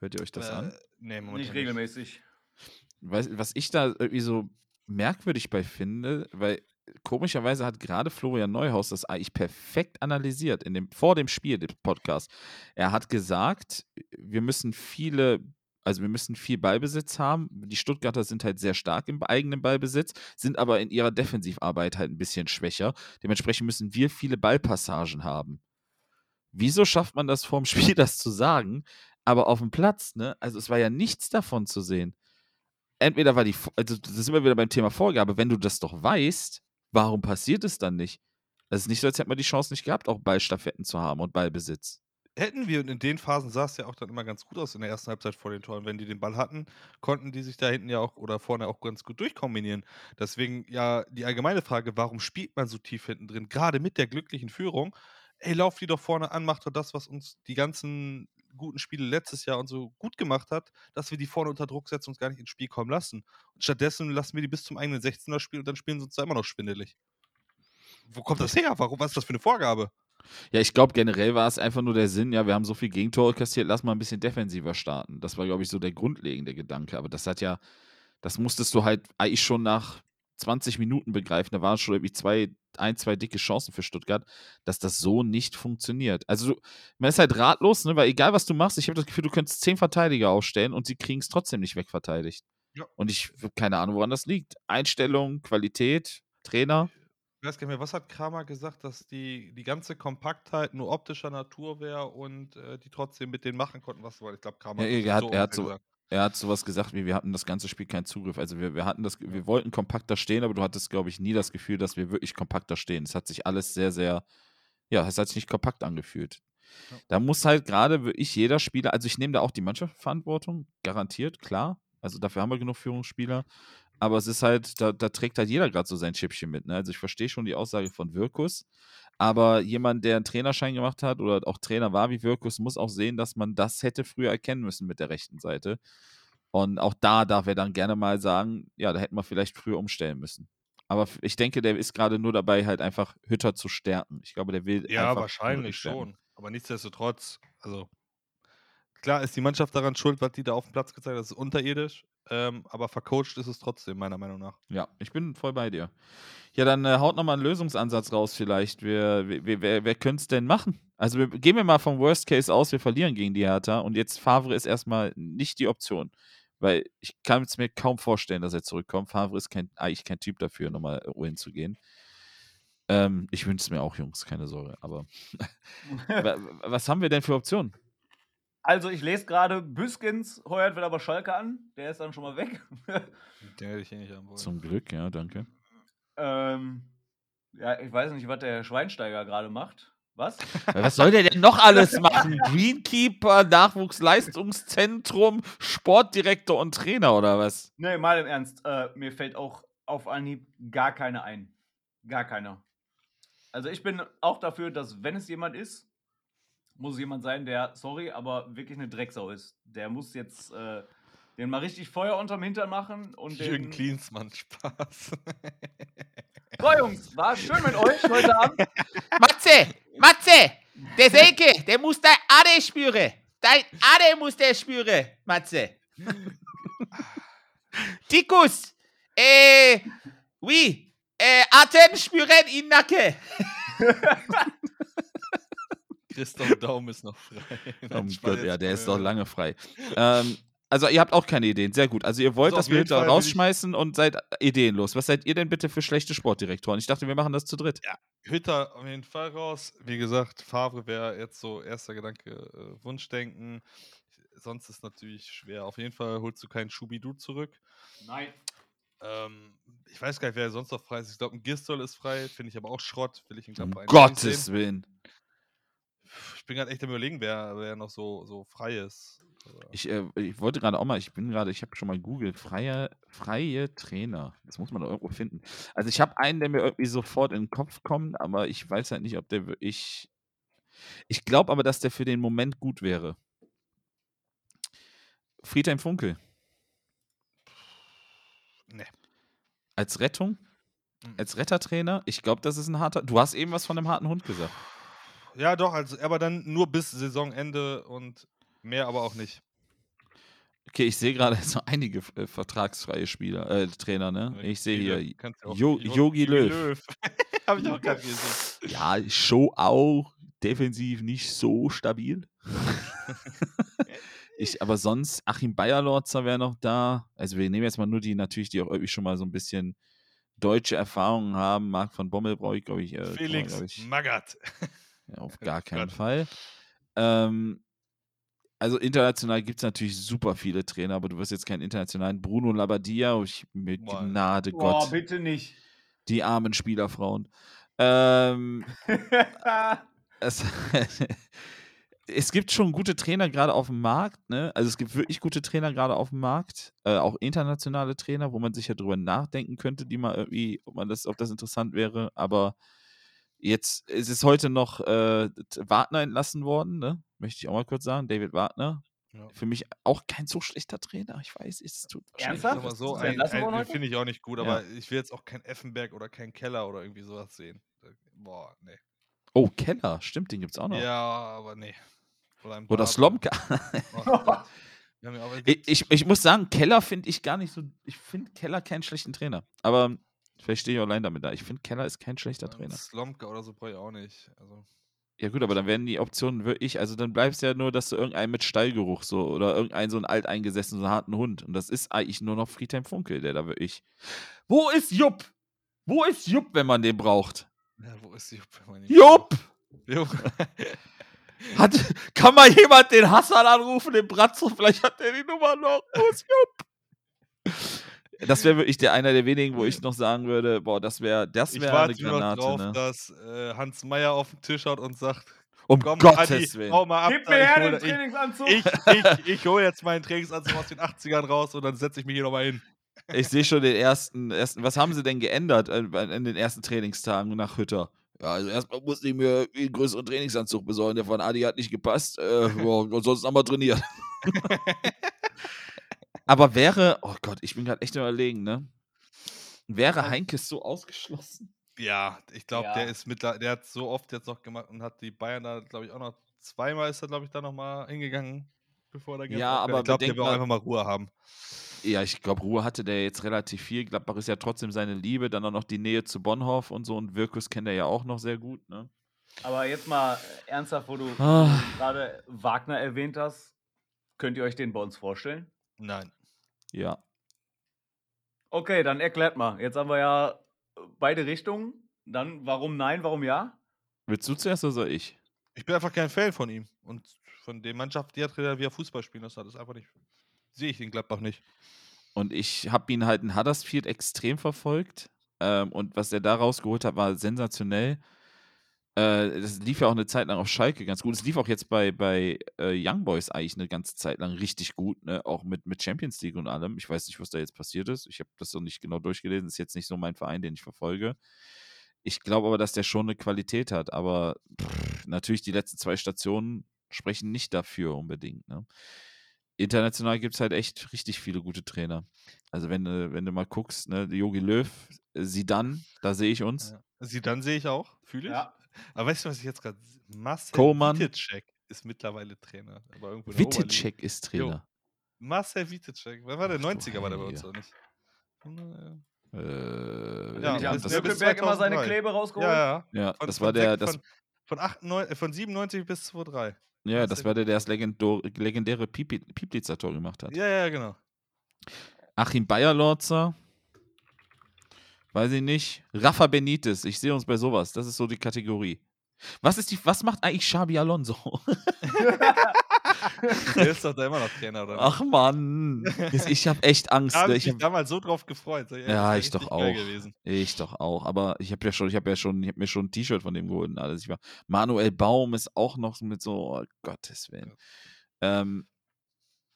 Hört ihr euch das an? Äh, nee, momentan Nicht regelmäßig. Weiß, was ich da irgendwie so merkwürdig bei finde, weil komischerweise hat gerade Florian Neuhaus das eigentlich perfekt analysiert in dem, vor dem Spiel, dem Podcast. Er hat gesagt, wir müssen viele, also wir müssen viel Ballbesitz haben. Die Stuttgarter sind halt sehr stark im eigenen Ballbesitz, sind aber in ihrer Defensivarbeit halt ein bisschen schwächer. Dementsprechend müssen wir viele Ballpassagen haben. Wieso schafft man das vorm Spiel, das zu sagen? Aber auf dem Platz, ne? Also es war ja nichts davon zu sehen entweder war die, also das sind wir wieder beim Thema Vorgabe, wenn du das doch weißt, warum passiert es dann nicht? Es ist nicht so, als hätte man die Chance nicht gehabt, auch Ballstaffetten zu haben und Ballbesitz. Hätten wir, und in den Phasen sah es ja auch dann immer ganz gut aus in der ersten Halbzeit vor den Toren. Wenn die den Ball hatten, konnten die sich da hinten ja auch oder vorne auch ganz gut durchkombinieren. Deswegen ja die allgemeine Frage, warum spielt man so tief hinten drin? Gerade mit der glücklichen Führung. Ey, lauf die doch vorne an, mach doch das, was uns die ganzen guten Spiele letztes Jahr und so gut gemacht hat, dass wir die vorne unter Druck setzen und gar nicht ins Spiel kommen lassen. Und stattdessen lassen wir die bis zum eigenen 16er spielen und dann spielen sie uns da immer noch schwindelig. Wo kommt das her? Warum? Was ist das für eine Vorgabe? Ja, ich glaube, generell war es einfach nur der Sinn, ja, wir haben so viel Gegentore kassiert, lass mal ein bisschen defensiver starten. Das war, glaube ich, so der grundlegende Gedanke. Aber das hat ja, das musstest du halt eigentlich schon nach 20 Minuten begreifen. Da waren schon irgendwie zwei, ein, zwei dicke Chancen für Stuttgart, dass das so nicht funktioniert. Also, du, man ist halt ratlos, ne, weil egal was du machst, ich habe das Gefühl, du könntest zehn Verteidiger aufstellen und sie kriegen es trotzdem nicht wegverteidigt. Ja. Und ich habe keine Ahnung, woran das liegt. Einstellung, Qualität, Trainer. Ich weiß gar nicht mehr, was hat Kramer gesagt, dass die, die ganze Kompaktheit nur optischer Natur wäre und äh, die trotzdem mit denen machen konnten, was sie wollen. Ich glaube, Kramer Ja, er hat- er hat so- gesagt. Er hat sowas gesagt, wie wir hatten das ganze Spiel keinen Zugriff. Also wir, wir hatten das, wir wollten kompakter stehen, aber du hattest, glaube ich, nie das Gefühl, dass wir wirklich kompakter stehen. Es hat sich alles sehr, sehr, ja, es hat sich nicht kompakt angefühlt. Ja. Da muss halt gerade wirklich jeder Spieler, also ich nehme da auch die Mannschaftsverantwortung, garantiert, klar. Also dafür haben wir genug Führungsspieler. Aber es ist halt, da, da trägt halt jeder gerade so sein Chipchen mit. Ne? Also ich verstehe schon die Aussage von Wirkus, aber jemand, der einen Trainerschein gemacht hat oder auch Trainer war wie Wirkus, muss auch sehen, dass man das hätte früher erkennen müssen mit der rechten Seite. Und auch da darf er dann gerne mal sagen, ja, da hätten wir vielleicht früher umstellen müssen. Aber ich denke, der ist gerade nur dabei, halt einfach Hütter zu stärken. Ich glaube, der will. Ja, wahrscheinlich schon. Aber nichtsdestotrotz, also klar ist die Mannschaft daran schuld, was die da auf dem Platz gezeigt hat. Das ist unterirdisch. Ähm, aber vercoacht ist es trotzdem, meiner Meinung nach. Ja, ich bin voll bei dir. Ja, dann äh, haut nochmal einen Lösungsansatz raus, vielleicht. Wer, wer, wer, wer könnte es denn machen? Also, wir, gehen wir mal vom Worst Case aus, wir verlieren gegen die Hertha und jetzt Favre ist erstmal nicht die Option. Weil ich kann es mir kaum vorstellen, dass er zurückkommt. Favre ist kein, eigentlich kein Typ dafür, nochmal wohin zu gehen. Ähm, ich wünsche es mir auch, Jungs, keine Sorge. Aber wa- was haben wir denn für Optionen? Also, ich lese gerade, Büskens heuert wieder aber Schalke an. Der ist dann schon mal weg. Den hätte ich hier nicht haben wollen. Zum Glück, ja, danke. ähm, ja, ich weiß nicht, was der Schweinsteiger gerade macht. Was? Was soll der denn noch alles machen? Greenkeeper, Nachwuchsleistungszentrum, Sportdirektor und Trainer oder was? Nee, mal im Ernst. Äh, mir fällt auch auf Anhieb gar keine ein. Gar keiner. Also ich bin auch dafür, dass wenn es jemand ist, muss es jemand sein, der, sorry, aber wirklich eine Drecksau ist. Der muss jetzt äh, den mal richtig Feuer unterm Hintern machen und Jürgen den... Klinsmann, Spaß. So, Jungs, war schön mit euch heute Abend. Matze, Matze, der Selke, der muss dein Ade spüren. Dein Ade muss der spüren, Matze. Tikus, äh, oui, äh, Atem spüren in Nacke. Christoph Daum ist noch frei. Oh Nein, Spaß, Gott, ja, der ist doch äh, lange frei. ähm, also ihr habt auch keine Ideen, sehr gut. Also ihr wollt, Also wir jeden da rausschmeißen und seid ideenlos. Was seid ihr denn bitte für schlechte Sportdirektoren? Ich dachte, wir machen das zu dritt. Hütter auf jeden Fall raus. Wie gesagt, Favre wäre jetzt so erster Gedanke äh, Wunschdenken. Sonst ist natürlich schwer. Auf jeden Fall holst du keinen Schubidu zurück. Nein. Ähm, ich weiß gar nicht, wer sonst noch frei ist. Ich glaube, ein Gistol ist frei, finde ich aber auch Schrott. Will ich ihn Um Gottes sehen. Ich bin gerade echt am überlegen, wer, wer noch so, so frei ist. Ich, äh, ich wollte gerade auch mal, ich bin gerade, ich habe schon mal googelt, freie, freie Trainer. Das muss man doch irgendwo finden. Also ich habe einen, der mir irgendwie sofort in den Kopf kommt, aber ich weiß halt nicht, ob der wirklich. Ich glaube aber, dass der für den Moment gut wäre. Friedhelm Funkel. Nee. Als Rettung? Mhm. Als Rettertrainer? Ich glaube, das ist ein harter. Du hast eben was von einem harten Hund gesagt. Ja, doch, also, aber dann nur bis Saisonende und mehr aber auch nicht. Okay, ich sehe gerade so einige äh, vertragsfreie Spieler, äh, Trainer, ne? Ich sehe hier Jo- Jogi Löw. Habe ich auch gerade gesehen. Ja, Show auch defensiv nicht so stabil. ich, aber sonst, Achim Bayerlorzer wäre noch da. Also wir nehmen jetzt mal nur die natürlich, die auch irgendwie schon mal so ein bisschen deutsche Erfahrungen haben. Marc von Bommel brauche ich, glaube ich, äh, Felix ich Magath. Auf gar keinen Gott. Fall. Ähm, also international gibt es natürlich super viele Trainer, aber du wirst jetzt keinen internationalen Bruno Labbadia, oh, ich, mit Boah. Gnade Gott, bitte nicht. die armen Spielerfrauen. Ähm, es, es gibt schon gute Trainer gerade auf dem Markt, ne? Also es gibt wirklich gute Trainer gerade auf dem Markt, äh, auch internationale Trainer, wo man sich ja drüber nachdenken könnte, die mal irgendwie, ob man das, ob das interessant wäre. Aber jetzt ist es heute noch äh, Wagner entlassen worden, ne? Möchte ich auch mal kurz sagen, David Wagner. Ja. Für mich auch kein so schlechter Trainer. Ich weiß, es tut Ernsthaft? So, zu Ist ein, ein, heute? finde ich auch nicht gut, Ja. aber ich will jetzt auch kein Effenberg oder kein Keller oder irgendwie sowas sehen. Boah, nee. Oh, Keller, stimmt, den gibt es auch noch. Ja, aber nee. Oder, Oder. Slomka. Oh, Ich, ich, ich muss sagen, Keller finde ich gar nicht so. Ich finde Keller keinen schlechten Trainer. Aber vielleicht stehe ich allein damit da. Ich finde, Keller ist kein schlechter einen Trainer. Slomka oder so brauche ich auch nicht. Also, Ja, gut, aber dann werden die Optionen wirklich. Also dann bleibst ja nur, dass du irgendeinen mit Stallgeruch so oder irgendeinen so einen alteingesessenen, so harten Hund. Und das ist eigentlich nur noch Friedhelm Funkel, der da wirklich. Wo ist Jupp? Wo ist Jupp, wenn man den braucht? Ja, wo ist Jupp? wenn man ihn Jupp! Jupp. Hat, kann mal jemand den Hassan anrufen, den Bratzo? Vielleicht hat der die Nummer noch. Wo ist Jupp? Das wäre wirklich der einer der wenigen, wo ich noch sagen würde, boah, das wäre das Ich wär eine warte nur noch Granate. drauf, ne? dass äh, Hans Meier auf den Tisch haut und sagt: Um Komm, Gottes Adi, Willen. hau mal ab. Gib mir ich her den ich, Trainingsanzug. ich, ich, ich hole jetzt meinen Trainingsanzug aus den 80ern raus und dann setze ich mich hier nochmal hin. Ich sehe schon den ersten, ersten. Was haben sie denn geändert äh, in den ersten Trainingstagen nach Hütter? Ja, also erstmal musste ich mir einen größeren Trainingsanzug besorgen. Der von Adi hat nicht gepasst. Äh, ja, und sonst haben wir trainiert. Aber wäre, oh Gott, ich bin gerade echt überlegen, ne? Wäre Heinkes so ausgeschlossen? Ja, ich glaube, Ja. der ist mit, der hat so oft jetzt noch gemacht und hat die Bayern da, glaube ich, auch noch zweimal ist er, glaube ich, da nochmal hingegangen, bevor er Ja, aber ich glaube, der will auch einfach mal Ruhe haben. Ja, ich glaube, Ruhe hatte der jetzt relativ viel. Gladbach ist ja trotzdem seine Liebe. Dann auch noch die Nähe zu Bonhoff und so. Und Wirkus kennt er ja auch noch sehr gut, ne? Aber jetzt mal äh, ernsthaft, wo du Ah. wo du gerade Wagner erwähnt hast. Könnt ihr euch den bei uns vorstellen? Nein. Ja. Okay, dann erklärt mal. Jetzt haben wir ja äh, beide Richtungen. Dann warum nein, warum ja? Willst du zuerst oder soll ich? Ich bin einfach kein Fan von ihm. Und von der Mannschaft, die er trainiert, wie er Fußball spielen lassen hat, ist einfach nicht. Sehe ich den Gladbach nicht. Und ich habe ihn halt in Huddersfield extrem verfolgt. Ähm, und was er da rausgeholt hat, war sensationell. Äh, das lief ja auch eine Zeit lang auf Schalke ganz gut. Es lief auch jetzt bei, bei äh, Young Boys eigentlich eine ganze Zeit lang richtig gut, ne? auch mit, mit Champions League und allem. Ich weiß nicht, was da jetzt passiert ist. Ich habe das noch nicht genau durchgelesen. Ist jetzt nicht so mein Verein, den ich verfolge. Ich glaube aber, dass der schon eine Qualität hat. Aber pff, natürlich die letzten zwei Stationen sprechen nicht dafür unbedingt. Ne? international gibt es halt echt richtig viele gute Trainer. Also wenn du, wenn du mal guckst, ne, Jogi Löw, Sidan, da sehe ich uns. Sie dann sehe ich auch, fühle ich. Ja. Aber weißt du, was ich jetzt gerade. Marcel Koman. Ist mittlerweile Trainer. Aber irgendwo ist Trainer. Marcel Wittecek. Wann war der? Ach du 90er war der bei uns, oder nicht? Äh, Ja, ich Ja, bis- das Birkenberg immer seine 2003. Klebe Ja, rausgeholt. ja. ja, Von, das von war der, das, von, von, 98, äh, von 97 bis 2003. ja, das Marcel war der, der das legendor, legendäre Pipi- Pieplitzer-Tor gemacht hat. Ja, ja, genau. Achim Bayerlorzer, weiß ich nicht. Rafa Benitez, ich sehe uns bei sowas. Das ist so die Kategorie. Was ist die, was macht eigentlich Xabi Alonso? Der ist doch da immer noch Trainer, oder? Ach Mann, ich habe echt Angst. da habe ne? ich Ich mich damals so drauf gefreut. Ja, ich doch auch. Ich doch auch, aber ich habe ja schon, ich habe ja schon, ich habe mir schon ein T-Shirt von dem geholt und alles. Ich war, Manuel Baum ist auch noch mit so, oh Gottes Willen. Ähm,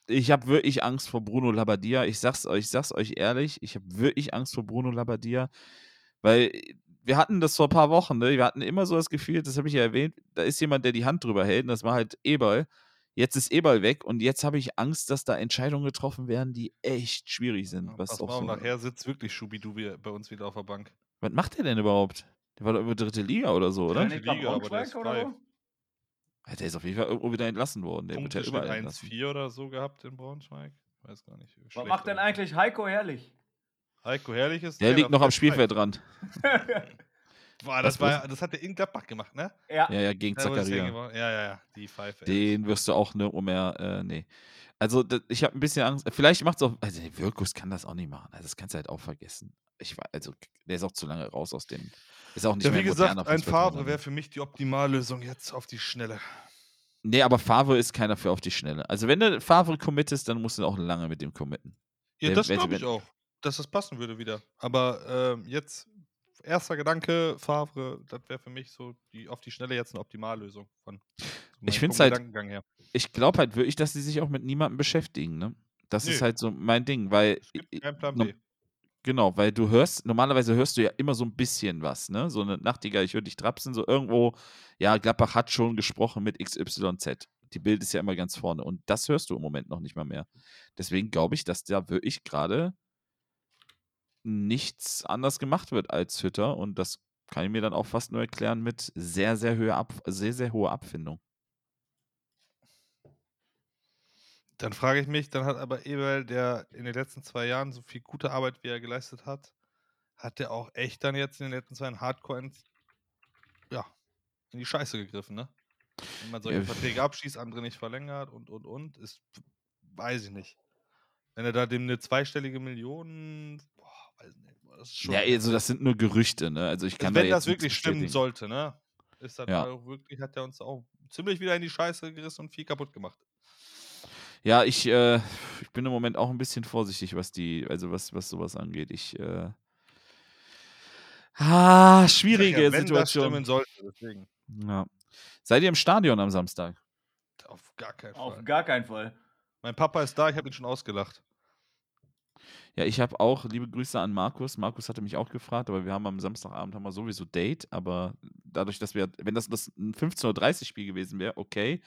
ich habe wirklich Angst vor Bruno Labbadia. Ich sag's euch, ich sag's euch ehrlich, ich habe wirklich Angst vor Bruno Labbadia, weil wir hatten das vor ein paar Wochen, ne? Wir hatten immer so das Gefühl, das habe ich ja erwähnt, da ist jemand, der die Hand drüber hält, und das war halt Eberl. Jetzt ist Eberl weg und jetzt habe ich Angst, dass da Entscheidungen getroffen werden, die echt schwierig sind. Ja, was pass mal so, nachher sitzt wirklich Schubidubi bei uns wieder auf der Bank. was macht der denn überhaupt? Der war doch über dritte Liga oder so, oder? Bei Liga, aber der ist oder frei. Der ist auf jeden Fall irgendwo wieder entlassen worden. Der wird ja Punkteschnitt überall entlassen. 1-4 oder so gehabt in Braunschweig. Weiß gar nicht. Was Schlecht macht denn eigentlich Heiko Herrlich? Heiko Herrlich ist Der Trainer liegt noch am der. Spielfeldrand. Boah, das, Was war, das hat der in Gladbach gemacht, ne? ja. Ja, ja, gegen das Zakaria. Ja, ja, ja, die Pfeife. Den wirst du auch nirgendwo mehr, äh, nee. Also, d- ich habe ein bisschen Angst. Vielleicht macht es auch, also, der Wirkus kann das auch nicht machen. Also, das kannst du halt auch vergessen. Ich war, also, der ist auch zu lange raus aus dem. Ist auch nicht Ja, mehr wie gesagt, moderner ein Favre wäre für mich die Optimallösung jetzt auf die Schnelle. Nee, aber Favre ist keiner für auf die Schnelle. Also, wenn du Favre committest, dann musst du auch lange mit dem committen. Ja, Wer- das glaube ich auch, dass das passen würde wieder. Aber ähm, jetzt, erster Gedanke, Favre, das wäre für mich so die, auf die Schnelle jetzt eine Optimallösung. Von, von Ich find's vom halt- her. Ich glaube halt wirklich, dass sie sich auch mit niemandem beschäftigen, ne? Das ist Nö. halt so mein Ding, weil. Es gibt keinen Plan B. Genau, weil du hörst, normalerweise hörst du ja immer so ein bisschen was, ne? So eine Nachtigall, ich höre dich trapsen, so irgendwo, ja, Gladbach hat schon gesprochen mit XYZ. Die Bild ist ja immer ganz vorne und das hörst du im Moment noch nicht mal mehr. Deswegen glaube ich, dass da wirklich gerade nichts anders gemacht wird als Hütter und das kann ich mir dann auch fast nur erklären mit sehr, sehr, höher Ab sehr, sehr hoher Abfindung. Dann frage ich mich, dann hat aber Eberl, der in den letzten zwei Jahren so viel gute Arbeit, wie er geleistet hat, hat der auch echt dann jetzt in den letzten zwei Jahren Hardcore ins, ja, in die Scheiße gegriffen, ne? Wenn man solche Ja, Verträge abschließt, andere nicht verlängert und, und, und, ist, weiß ich nicht. Wenn er da dem eine zweistellige Million, boah, weiß nicht. Das ist schon, Ja, also das sind nur Gerüchte, ne? Also ich kann wenn da das wirklich stimmen bestätigen. sollte, ne? Ist das Ja. auch wirklich, hat er uns auch ziemlich wieder in die Scheiße gerissen und viel kaputt gemacht. Ja, ich, äh, ich bin im Moment auch ein bisschen vorsichtig, was die, also was, was sowas angeht. Ich, äh, ah, schwierige Ja, wenn das Situation. stimmen sollte, deswegen. Ja. Seid ihr im Stadion am Samstag? Auf gar keinen Fall. Auf gar keinen Fall. Mein Papa ist da, ich habe ihn schon ausgelacht. Ja, ich habe auch liebe Grüße an Markus. Markus hatte mich auch gefragt, aber wir haben am Samstagabend haben wir sowieso Date. Aber dadurch, dass wir, wenn das, das ein 15.30 Uhr Spiel gewesen wäre, okay.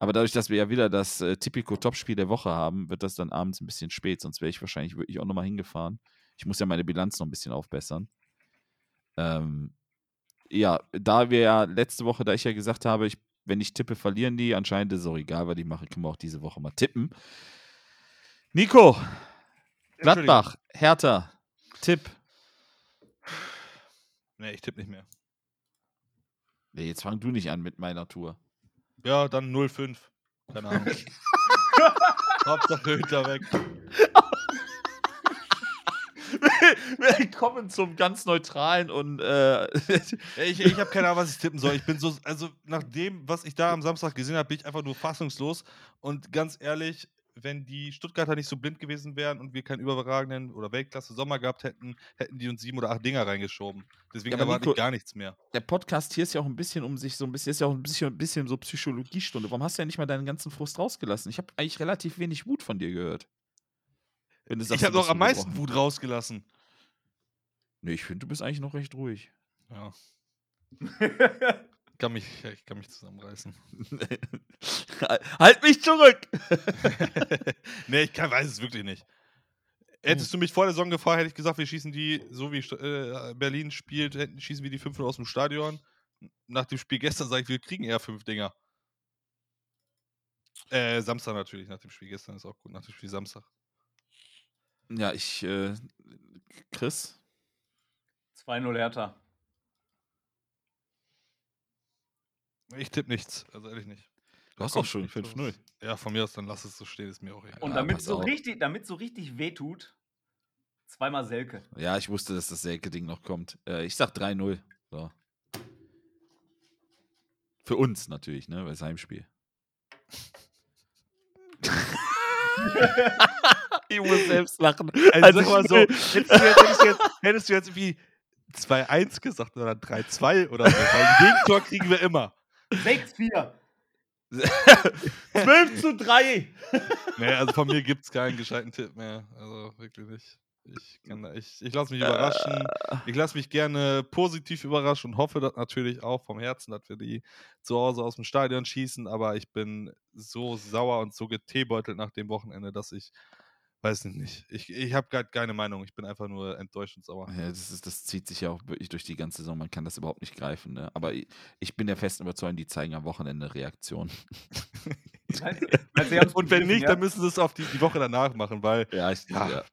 Aber dadurch, dass wir ja wieder das äh, typico Topspiel der Woche haben, wird das dann abends ein bisschen spät. Sonst wäre ich wahrscheinlich wirklich auch nochmal hingefahren. Ich muss ja meine Bilanz noch ein bisschen aufbessern. Ähm, ja, da wir ja letzte Woche, da ich ja gesagt habe, ich, wenn ich tippe, verlieren die. Anscheinend ist es auch egal, weil die mache, können wir auch diese Woche mal tippen. Nico, Gladbach, Hertha, Tipp. Nee, ich tippe nicht mehr. Nee, jetzt fang du nicht an mit meiner Tour. Ja, dann 0,5. Keine Ahnung. Hauptsache Hütter weg. Wir kommen zum ganz neutralen und äh, Ich, ich habe keine Ahnung, was ich tippen soll. Ich bin so, also nach dem, was ich da am Samstag gesehen habe, bin ich einfach nur fassungslos. Und ganz ehrlich, wenn die Stuttgarter nicht so blind gewesen wären und wir keinen überragenden oder Weltklasse Sommer gehabt hätten, hätten die uns sieben oder acht Dinger reingeschoben. Deswegen Ja, erwarte ich gar nichts mehr. der Podcast hier ist ja auch ein bisschen um sich so ein bisschen, ist ja auch ein bisschen, ein bisschen so Psychologiestunde. Warum hast du ja nicht mal deinen ganzen Frust rausgelassen? Ich habe eigentlich relativ wenig Wut von dir gehört. Wenn du sagst, Ich habe doch am meisten. Wut rausgelassen. Nee, ich finde, du bist eigentlich noch recht ruhig. Ja, kann mich, ich kann mich zusammenreißen. halt mich zurück! nee, ich kann, weiß es wirklich nicht. Hättest du mich vor der Saison gefragt, hätte ich gesagt, wir schießen die, so wie äh, Berlin spielt, hätten, schießen wir die 5 aus dem Stadion. Nach dem Spiel gestern sage ich, wir kriegen eher fünf Dinger. Äh, Samstag natürlich, nach dem Spiel gestern ist auch gut, nach dem Spiel Samstag. Ja, ich, äh, Chris, 2-0 Hertha. Ich tippe nichts, also ehrlich nicht. du hast doch schon nicht sowas. 5-0. Ja, von mir aus, dann lass es so stehen, ist mir auch egal. Und Ja, damit pass so auf. richtig, damit so richtig wehtut, zweimal Selke. Ja, ich wusste, dass das Selke-Ding noch kommt. Äh, ich sag 3-0. So. Für uns natürlich, ne? Weil es Heimspiel. ich muss selbst lachen. Also, Also sag mal so, hättest du, jetzt, hättest, du jetzt, hättest du jetzt irgendwie 2-1 gesagt oder 3-2 oder so, weil ein Gegentor kriegen wir immer. 6-4. 12 zu 3. Nee, also von mir gibt es keinen gescheiten Tipp mehr. Also wirklich nicht. Ich, kann ich, ich lasse mich überraschen. Ich lasse mich gerne positiv überraschen und hoffe das natürlich auch vom Herzen, dass wir die zu Hause aus dem Stadion schießen. Aber ich bin so sauer und so geteebeutelt nach dem Wochenende, dass ich, weiß nicht, nicht. Ich, ich habe gerade keine Meinung. Ich bin einfach nur enttäuscht und sauer. Ja, das, ist, das zieht sich ja auch wirklich durch die ganze Saison. Man kann das überhaupt nicht greifen. Ne? Aber ich, ich bin der festen Überzeugung, die zeigen am Wochenende Reaktion. Meinst du- meinst du, die haben's Und wenn nicht, ja? dann müssen sie es auf die, die Woche danach machen, weil Ja, ich, Ja. ja.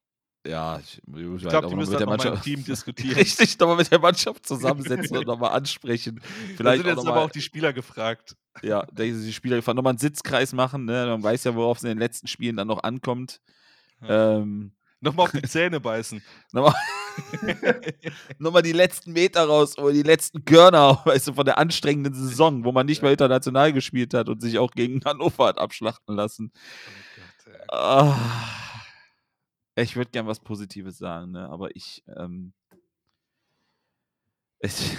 ja, ich, ich glaube, die müssen das nochmal im Team diskutieren. Richtig, nochmal mit der Mannschaft zusammensetzen und nochmal ansprechen. Da Vielleicht sind auch jetzt noch aber auch die Spieler gefragt. Ja, da die Spieler fahren nochmal einen Sitzkreis machen, ne? Man weiß ja, worauf es in den letzten Spielen dann noch ankommt. Ähm, Nochmal auf die Zähne beißen. nochmal, nochmal die letzten Meter raus oder die letzten Körner, weißt du, von der anstrengenden Saison, wo man nicht mal international gespielt hat und sich auch gegen Hannover hat abschlachten lassen. Ah, ich würde gern was Positives sagen, ne? aber ich, ähm, ich,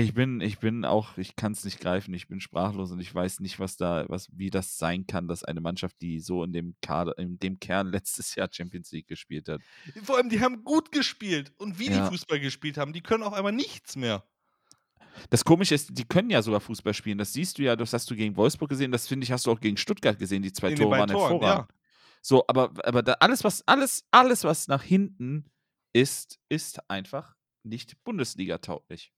ich bin, ich bin auch, ich kann es nicht greifen, ich bin sprachlos und ich weiß nicht, was da, was, wie das sein kann, dass eine Mannschaft, die so in dem Kader, in dem Kern letztes Jahr Champions League gespielt hat. Vor allem, die haben gut gespielt. Und wie Ja. die Fußball gespielt haben, die können auf einmal nichts mehr. Das Komische ist, die können ja sogar Fußball spielen. Das siehst du ja, das hast du gegen Wolfsburg gesehen, das finde ich, hast du auch gegen Stuttgart gesehen. Die zwei In Tore waren Toren, hervorragend. So, aber, aber da alles, was, alles, alles, was nach hinten ist, ist einfach nicht Bundesliga-tauglich.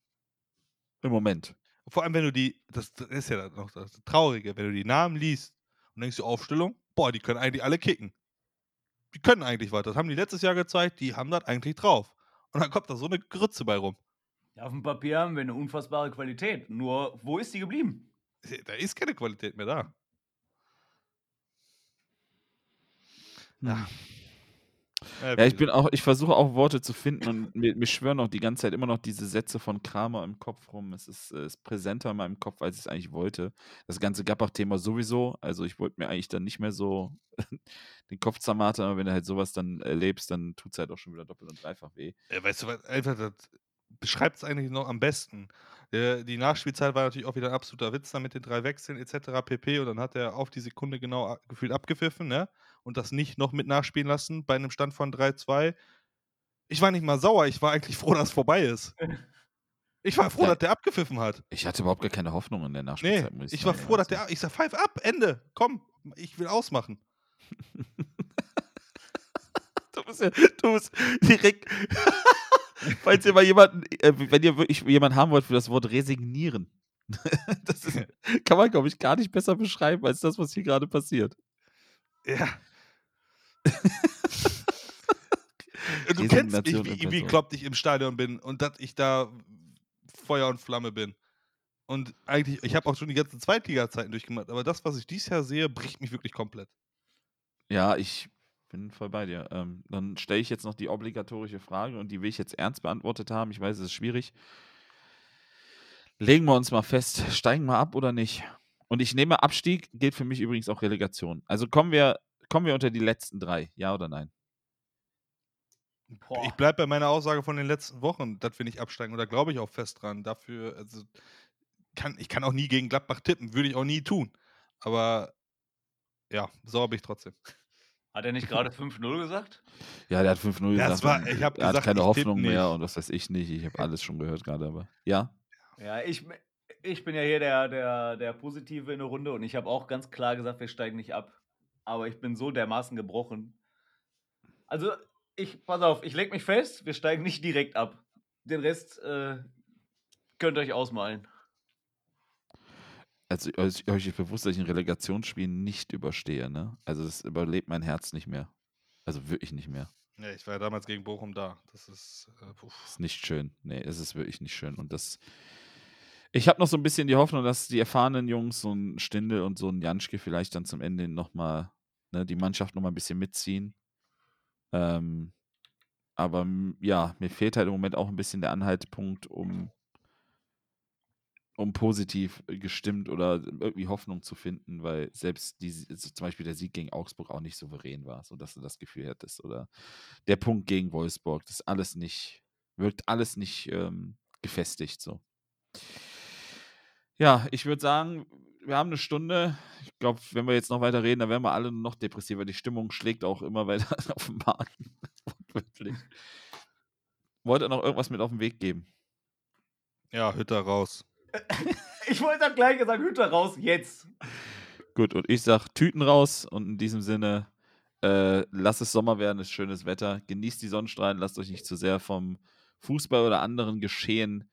Im Moment. Vor allem, wenn du die, das ist ja noch das Traurige, wenn du die Namen liest und denkst du Aufstellung, boah, die können eigentlich alle kicken. Die können eigentlich was. Das haben die letztes Jahr gezeigt, die haben das eigentlich drauf. Und dann kommt da so eine Grütze bei rum. Ja, auf dem Papier haben wir eine unfassbare Qualität. Nur, wo ist die geblieben? Da ist keine Qualität mehr da. Ja. Hm. Ja, ich bin auch, ich versuche auch Worte zu finden und mir, mir schwören auch die ganze Zeit immer noch diese Sätze von Kramer im Kopf rum. Es ist, äh, ist präsenter in meinem Kopf, als ich es eigentlich wollte. Das ganze Gappach-Thema sowieso. Also ich wollte mir eigentlich dann nicht mehr so den Kopf zermartern, aber wenn du halt sowas dann erlebst, dann tut es halt auch schon wieder doppelt und dreifach weh. Ja, weißt du was, einfach, das beschreibt es eigentlich noch am besten. Der, die Nachspielzeit war natürlich auch wieder ein absoluter Witz da mit den drei Wechseln etc. pp. Und dann hat er auf die Sekunde genau gefühlt abgepfiffen, ne? Und das nicht noch mit nachspielen lassen bei einem Stand von 3-2. Ich war nicht mal sauer, ich war eigentlich froh, dass es vorbei ist. Ich war froh, dass der abgepfiffen hat. Ich hatte überhaupt gar keine Hoffnung in der Nee, Nachspielzeit, muss ich ich war froh, dass der. Ich sag, pfeif ab, Ende. Komm, ich will ausmachen. Du musst ja, du musst direkt. Falls ihr mal jemanden, äh, wenn ihr wirklich jemanden haben wollt für das Wort resignieren. das ist, kann man, glaube ich, gar nicht besser beschreiben als das, was hier gerade passiert. Ja. Du kennst mich, Resignation in wie, wie kloppt ich im Stadion bin und dass ich da Feuer und Flamme bin. Und eigentlich, ich habe auch schon die ganzen Zweitliga-Zeiten durchgemacht, aber das, was ich dieses Jahr sehe, bricht mich wirklich komplett. Ja, ich bin voll bei dir. Ähm, dann stelle ich jetzt noch die obligatorische Frage und die will ich jetzt ernst beantwortet haben. Ich weiß, es ist schwierig. Legen wir uns mal fest, steigen wir ab oder nicht? Und ich nehme Abstieg, gilt für mich übrigens auch Relegation. Also kommen wir, kommen wir unter die letzten drei, ja oder nein? Boah. Ich bleibe bei meiner Aussage von den letzten Wochen, dass wir nicht absteigen. Und da glaube ich auch fest dran. Dafür, also, kann, ich kann auch nie gegen Gladbach tippen, würde ich auch nie tun. Aber ja, sauer bin ich trotzdem. Hat er nicht gerade 5-0 gesagt? Ja, der hat 5-0 Ja, gesagt. es war- ich hab er hat gesagt, keine Hoffnung mehr nicht. und das weiß ich nicht. Ich habe alles schon gehört gerade, aber ja. Ja, ich, ich bin ja hier der, der, der Positive in der Runde und ich habe auch ganz klar gesagt, wir steigen nicht ab. Aber ich bin so dermaßen gebrochen. Also, ich, pass auf, ich leg mich fest, wir steigen nicht direkt ab. Den Rest äh, könnt ihr euch ausmalen. Also euch euch ist bewusst, dass ich ein Relegationsspiel nicht überstehe, ne? Also das überlebt mein Herz nicht mehr. Also wirklich nicht mehr. Ja, ich war ja damals gegen Bochum da. Das ist. Äh. Ist nicht schön. Nee, es ist wirklich nicht schön. Und das. Ich habe noch so ein bisschen die Hoffnung, dass die erfahrenen Jungs, so ein Stindel und so ein Janschke, vielleicht dann zum Ende nochmal ne, die Mannschaft nochmal ein bisschen mitziehen. Ähm, aber ja, mir fehlt halt im Moment auch ein bisschen der Anhaltspunkt, um, um positiv gestimmt oder irgendwie Hoffnung zu finden, weil selbst die, also zum Beispiel der Sieg gegen Augsburg auch nicht souverän war, sodass du das Gefühl hättest. Oder der Punkt gegen Wolfsburg, das alles nicht, wirkt alles nicht ähm, gefestigt so. Ja, ich würde sagen, wir haben eine Stunde. Ich glaube, wenn wir jetzt noch weiter reden, dann werden wir alle noch depressiver. Die Stimmung schlägt auch immer weiter auf den Magen. Wollt ihr noch irgendwas mit auf den Weg geben? Ja, Hütter raus. Ich wollte das gleich gesagt, Hüter raus, jetzt. Gut, und ich sag Tüten raus und in diesem Sinne, äh, lasst es Sommer werden, ist schönes Wetter. Genießt die Sonnenstrahlen, lasst euch nicht zu sehr vom Fußball oder anderen Geschehen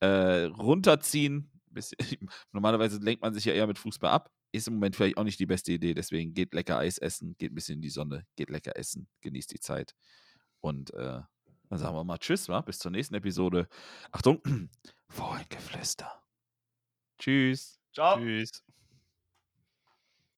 äh, runterziehen. Bisschen, normalerweise lenkt man sich ja eher mit Fußball ab. Ist im Moment vielleicht auch nicht die beste Idee, deswegen geht lecker Eis essen, geht ein bisschen in die Sonne, geht lecker essen, genießt die Zeit. Und äh, dann sagen wir mal Tschüss, wa? bis zur nächsten Episode. Achtung, Fohlenkeflüster. Tschüss. Ciao. Tschüss.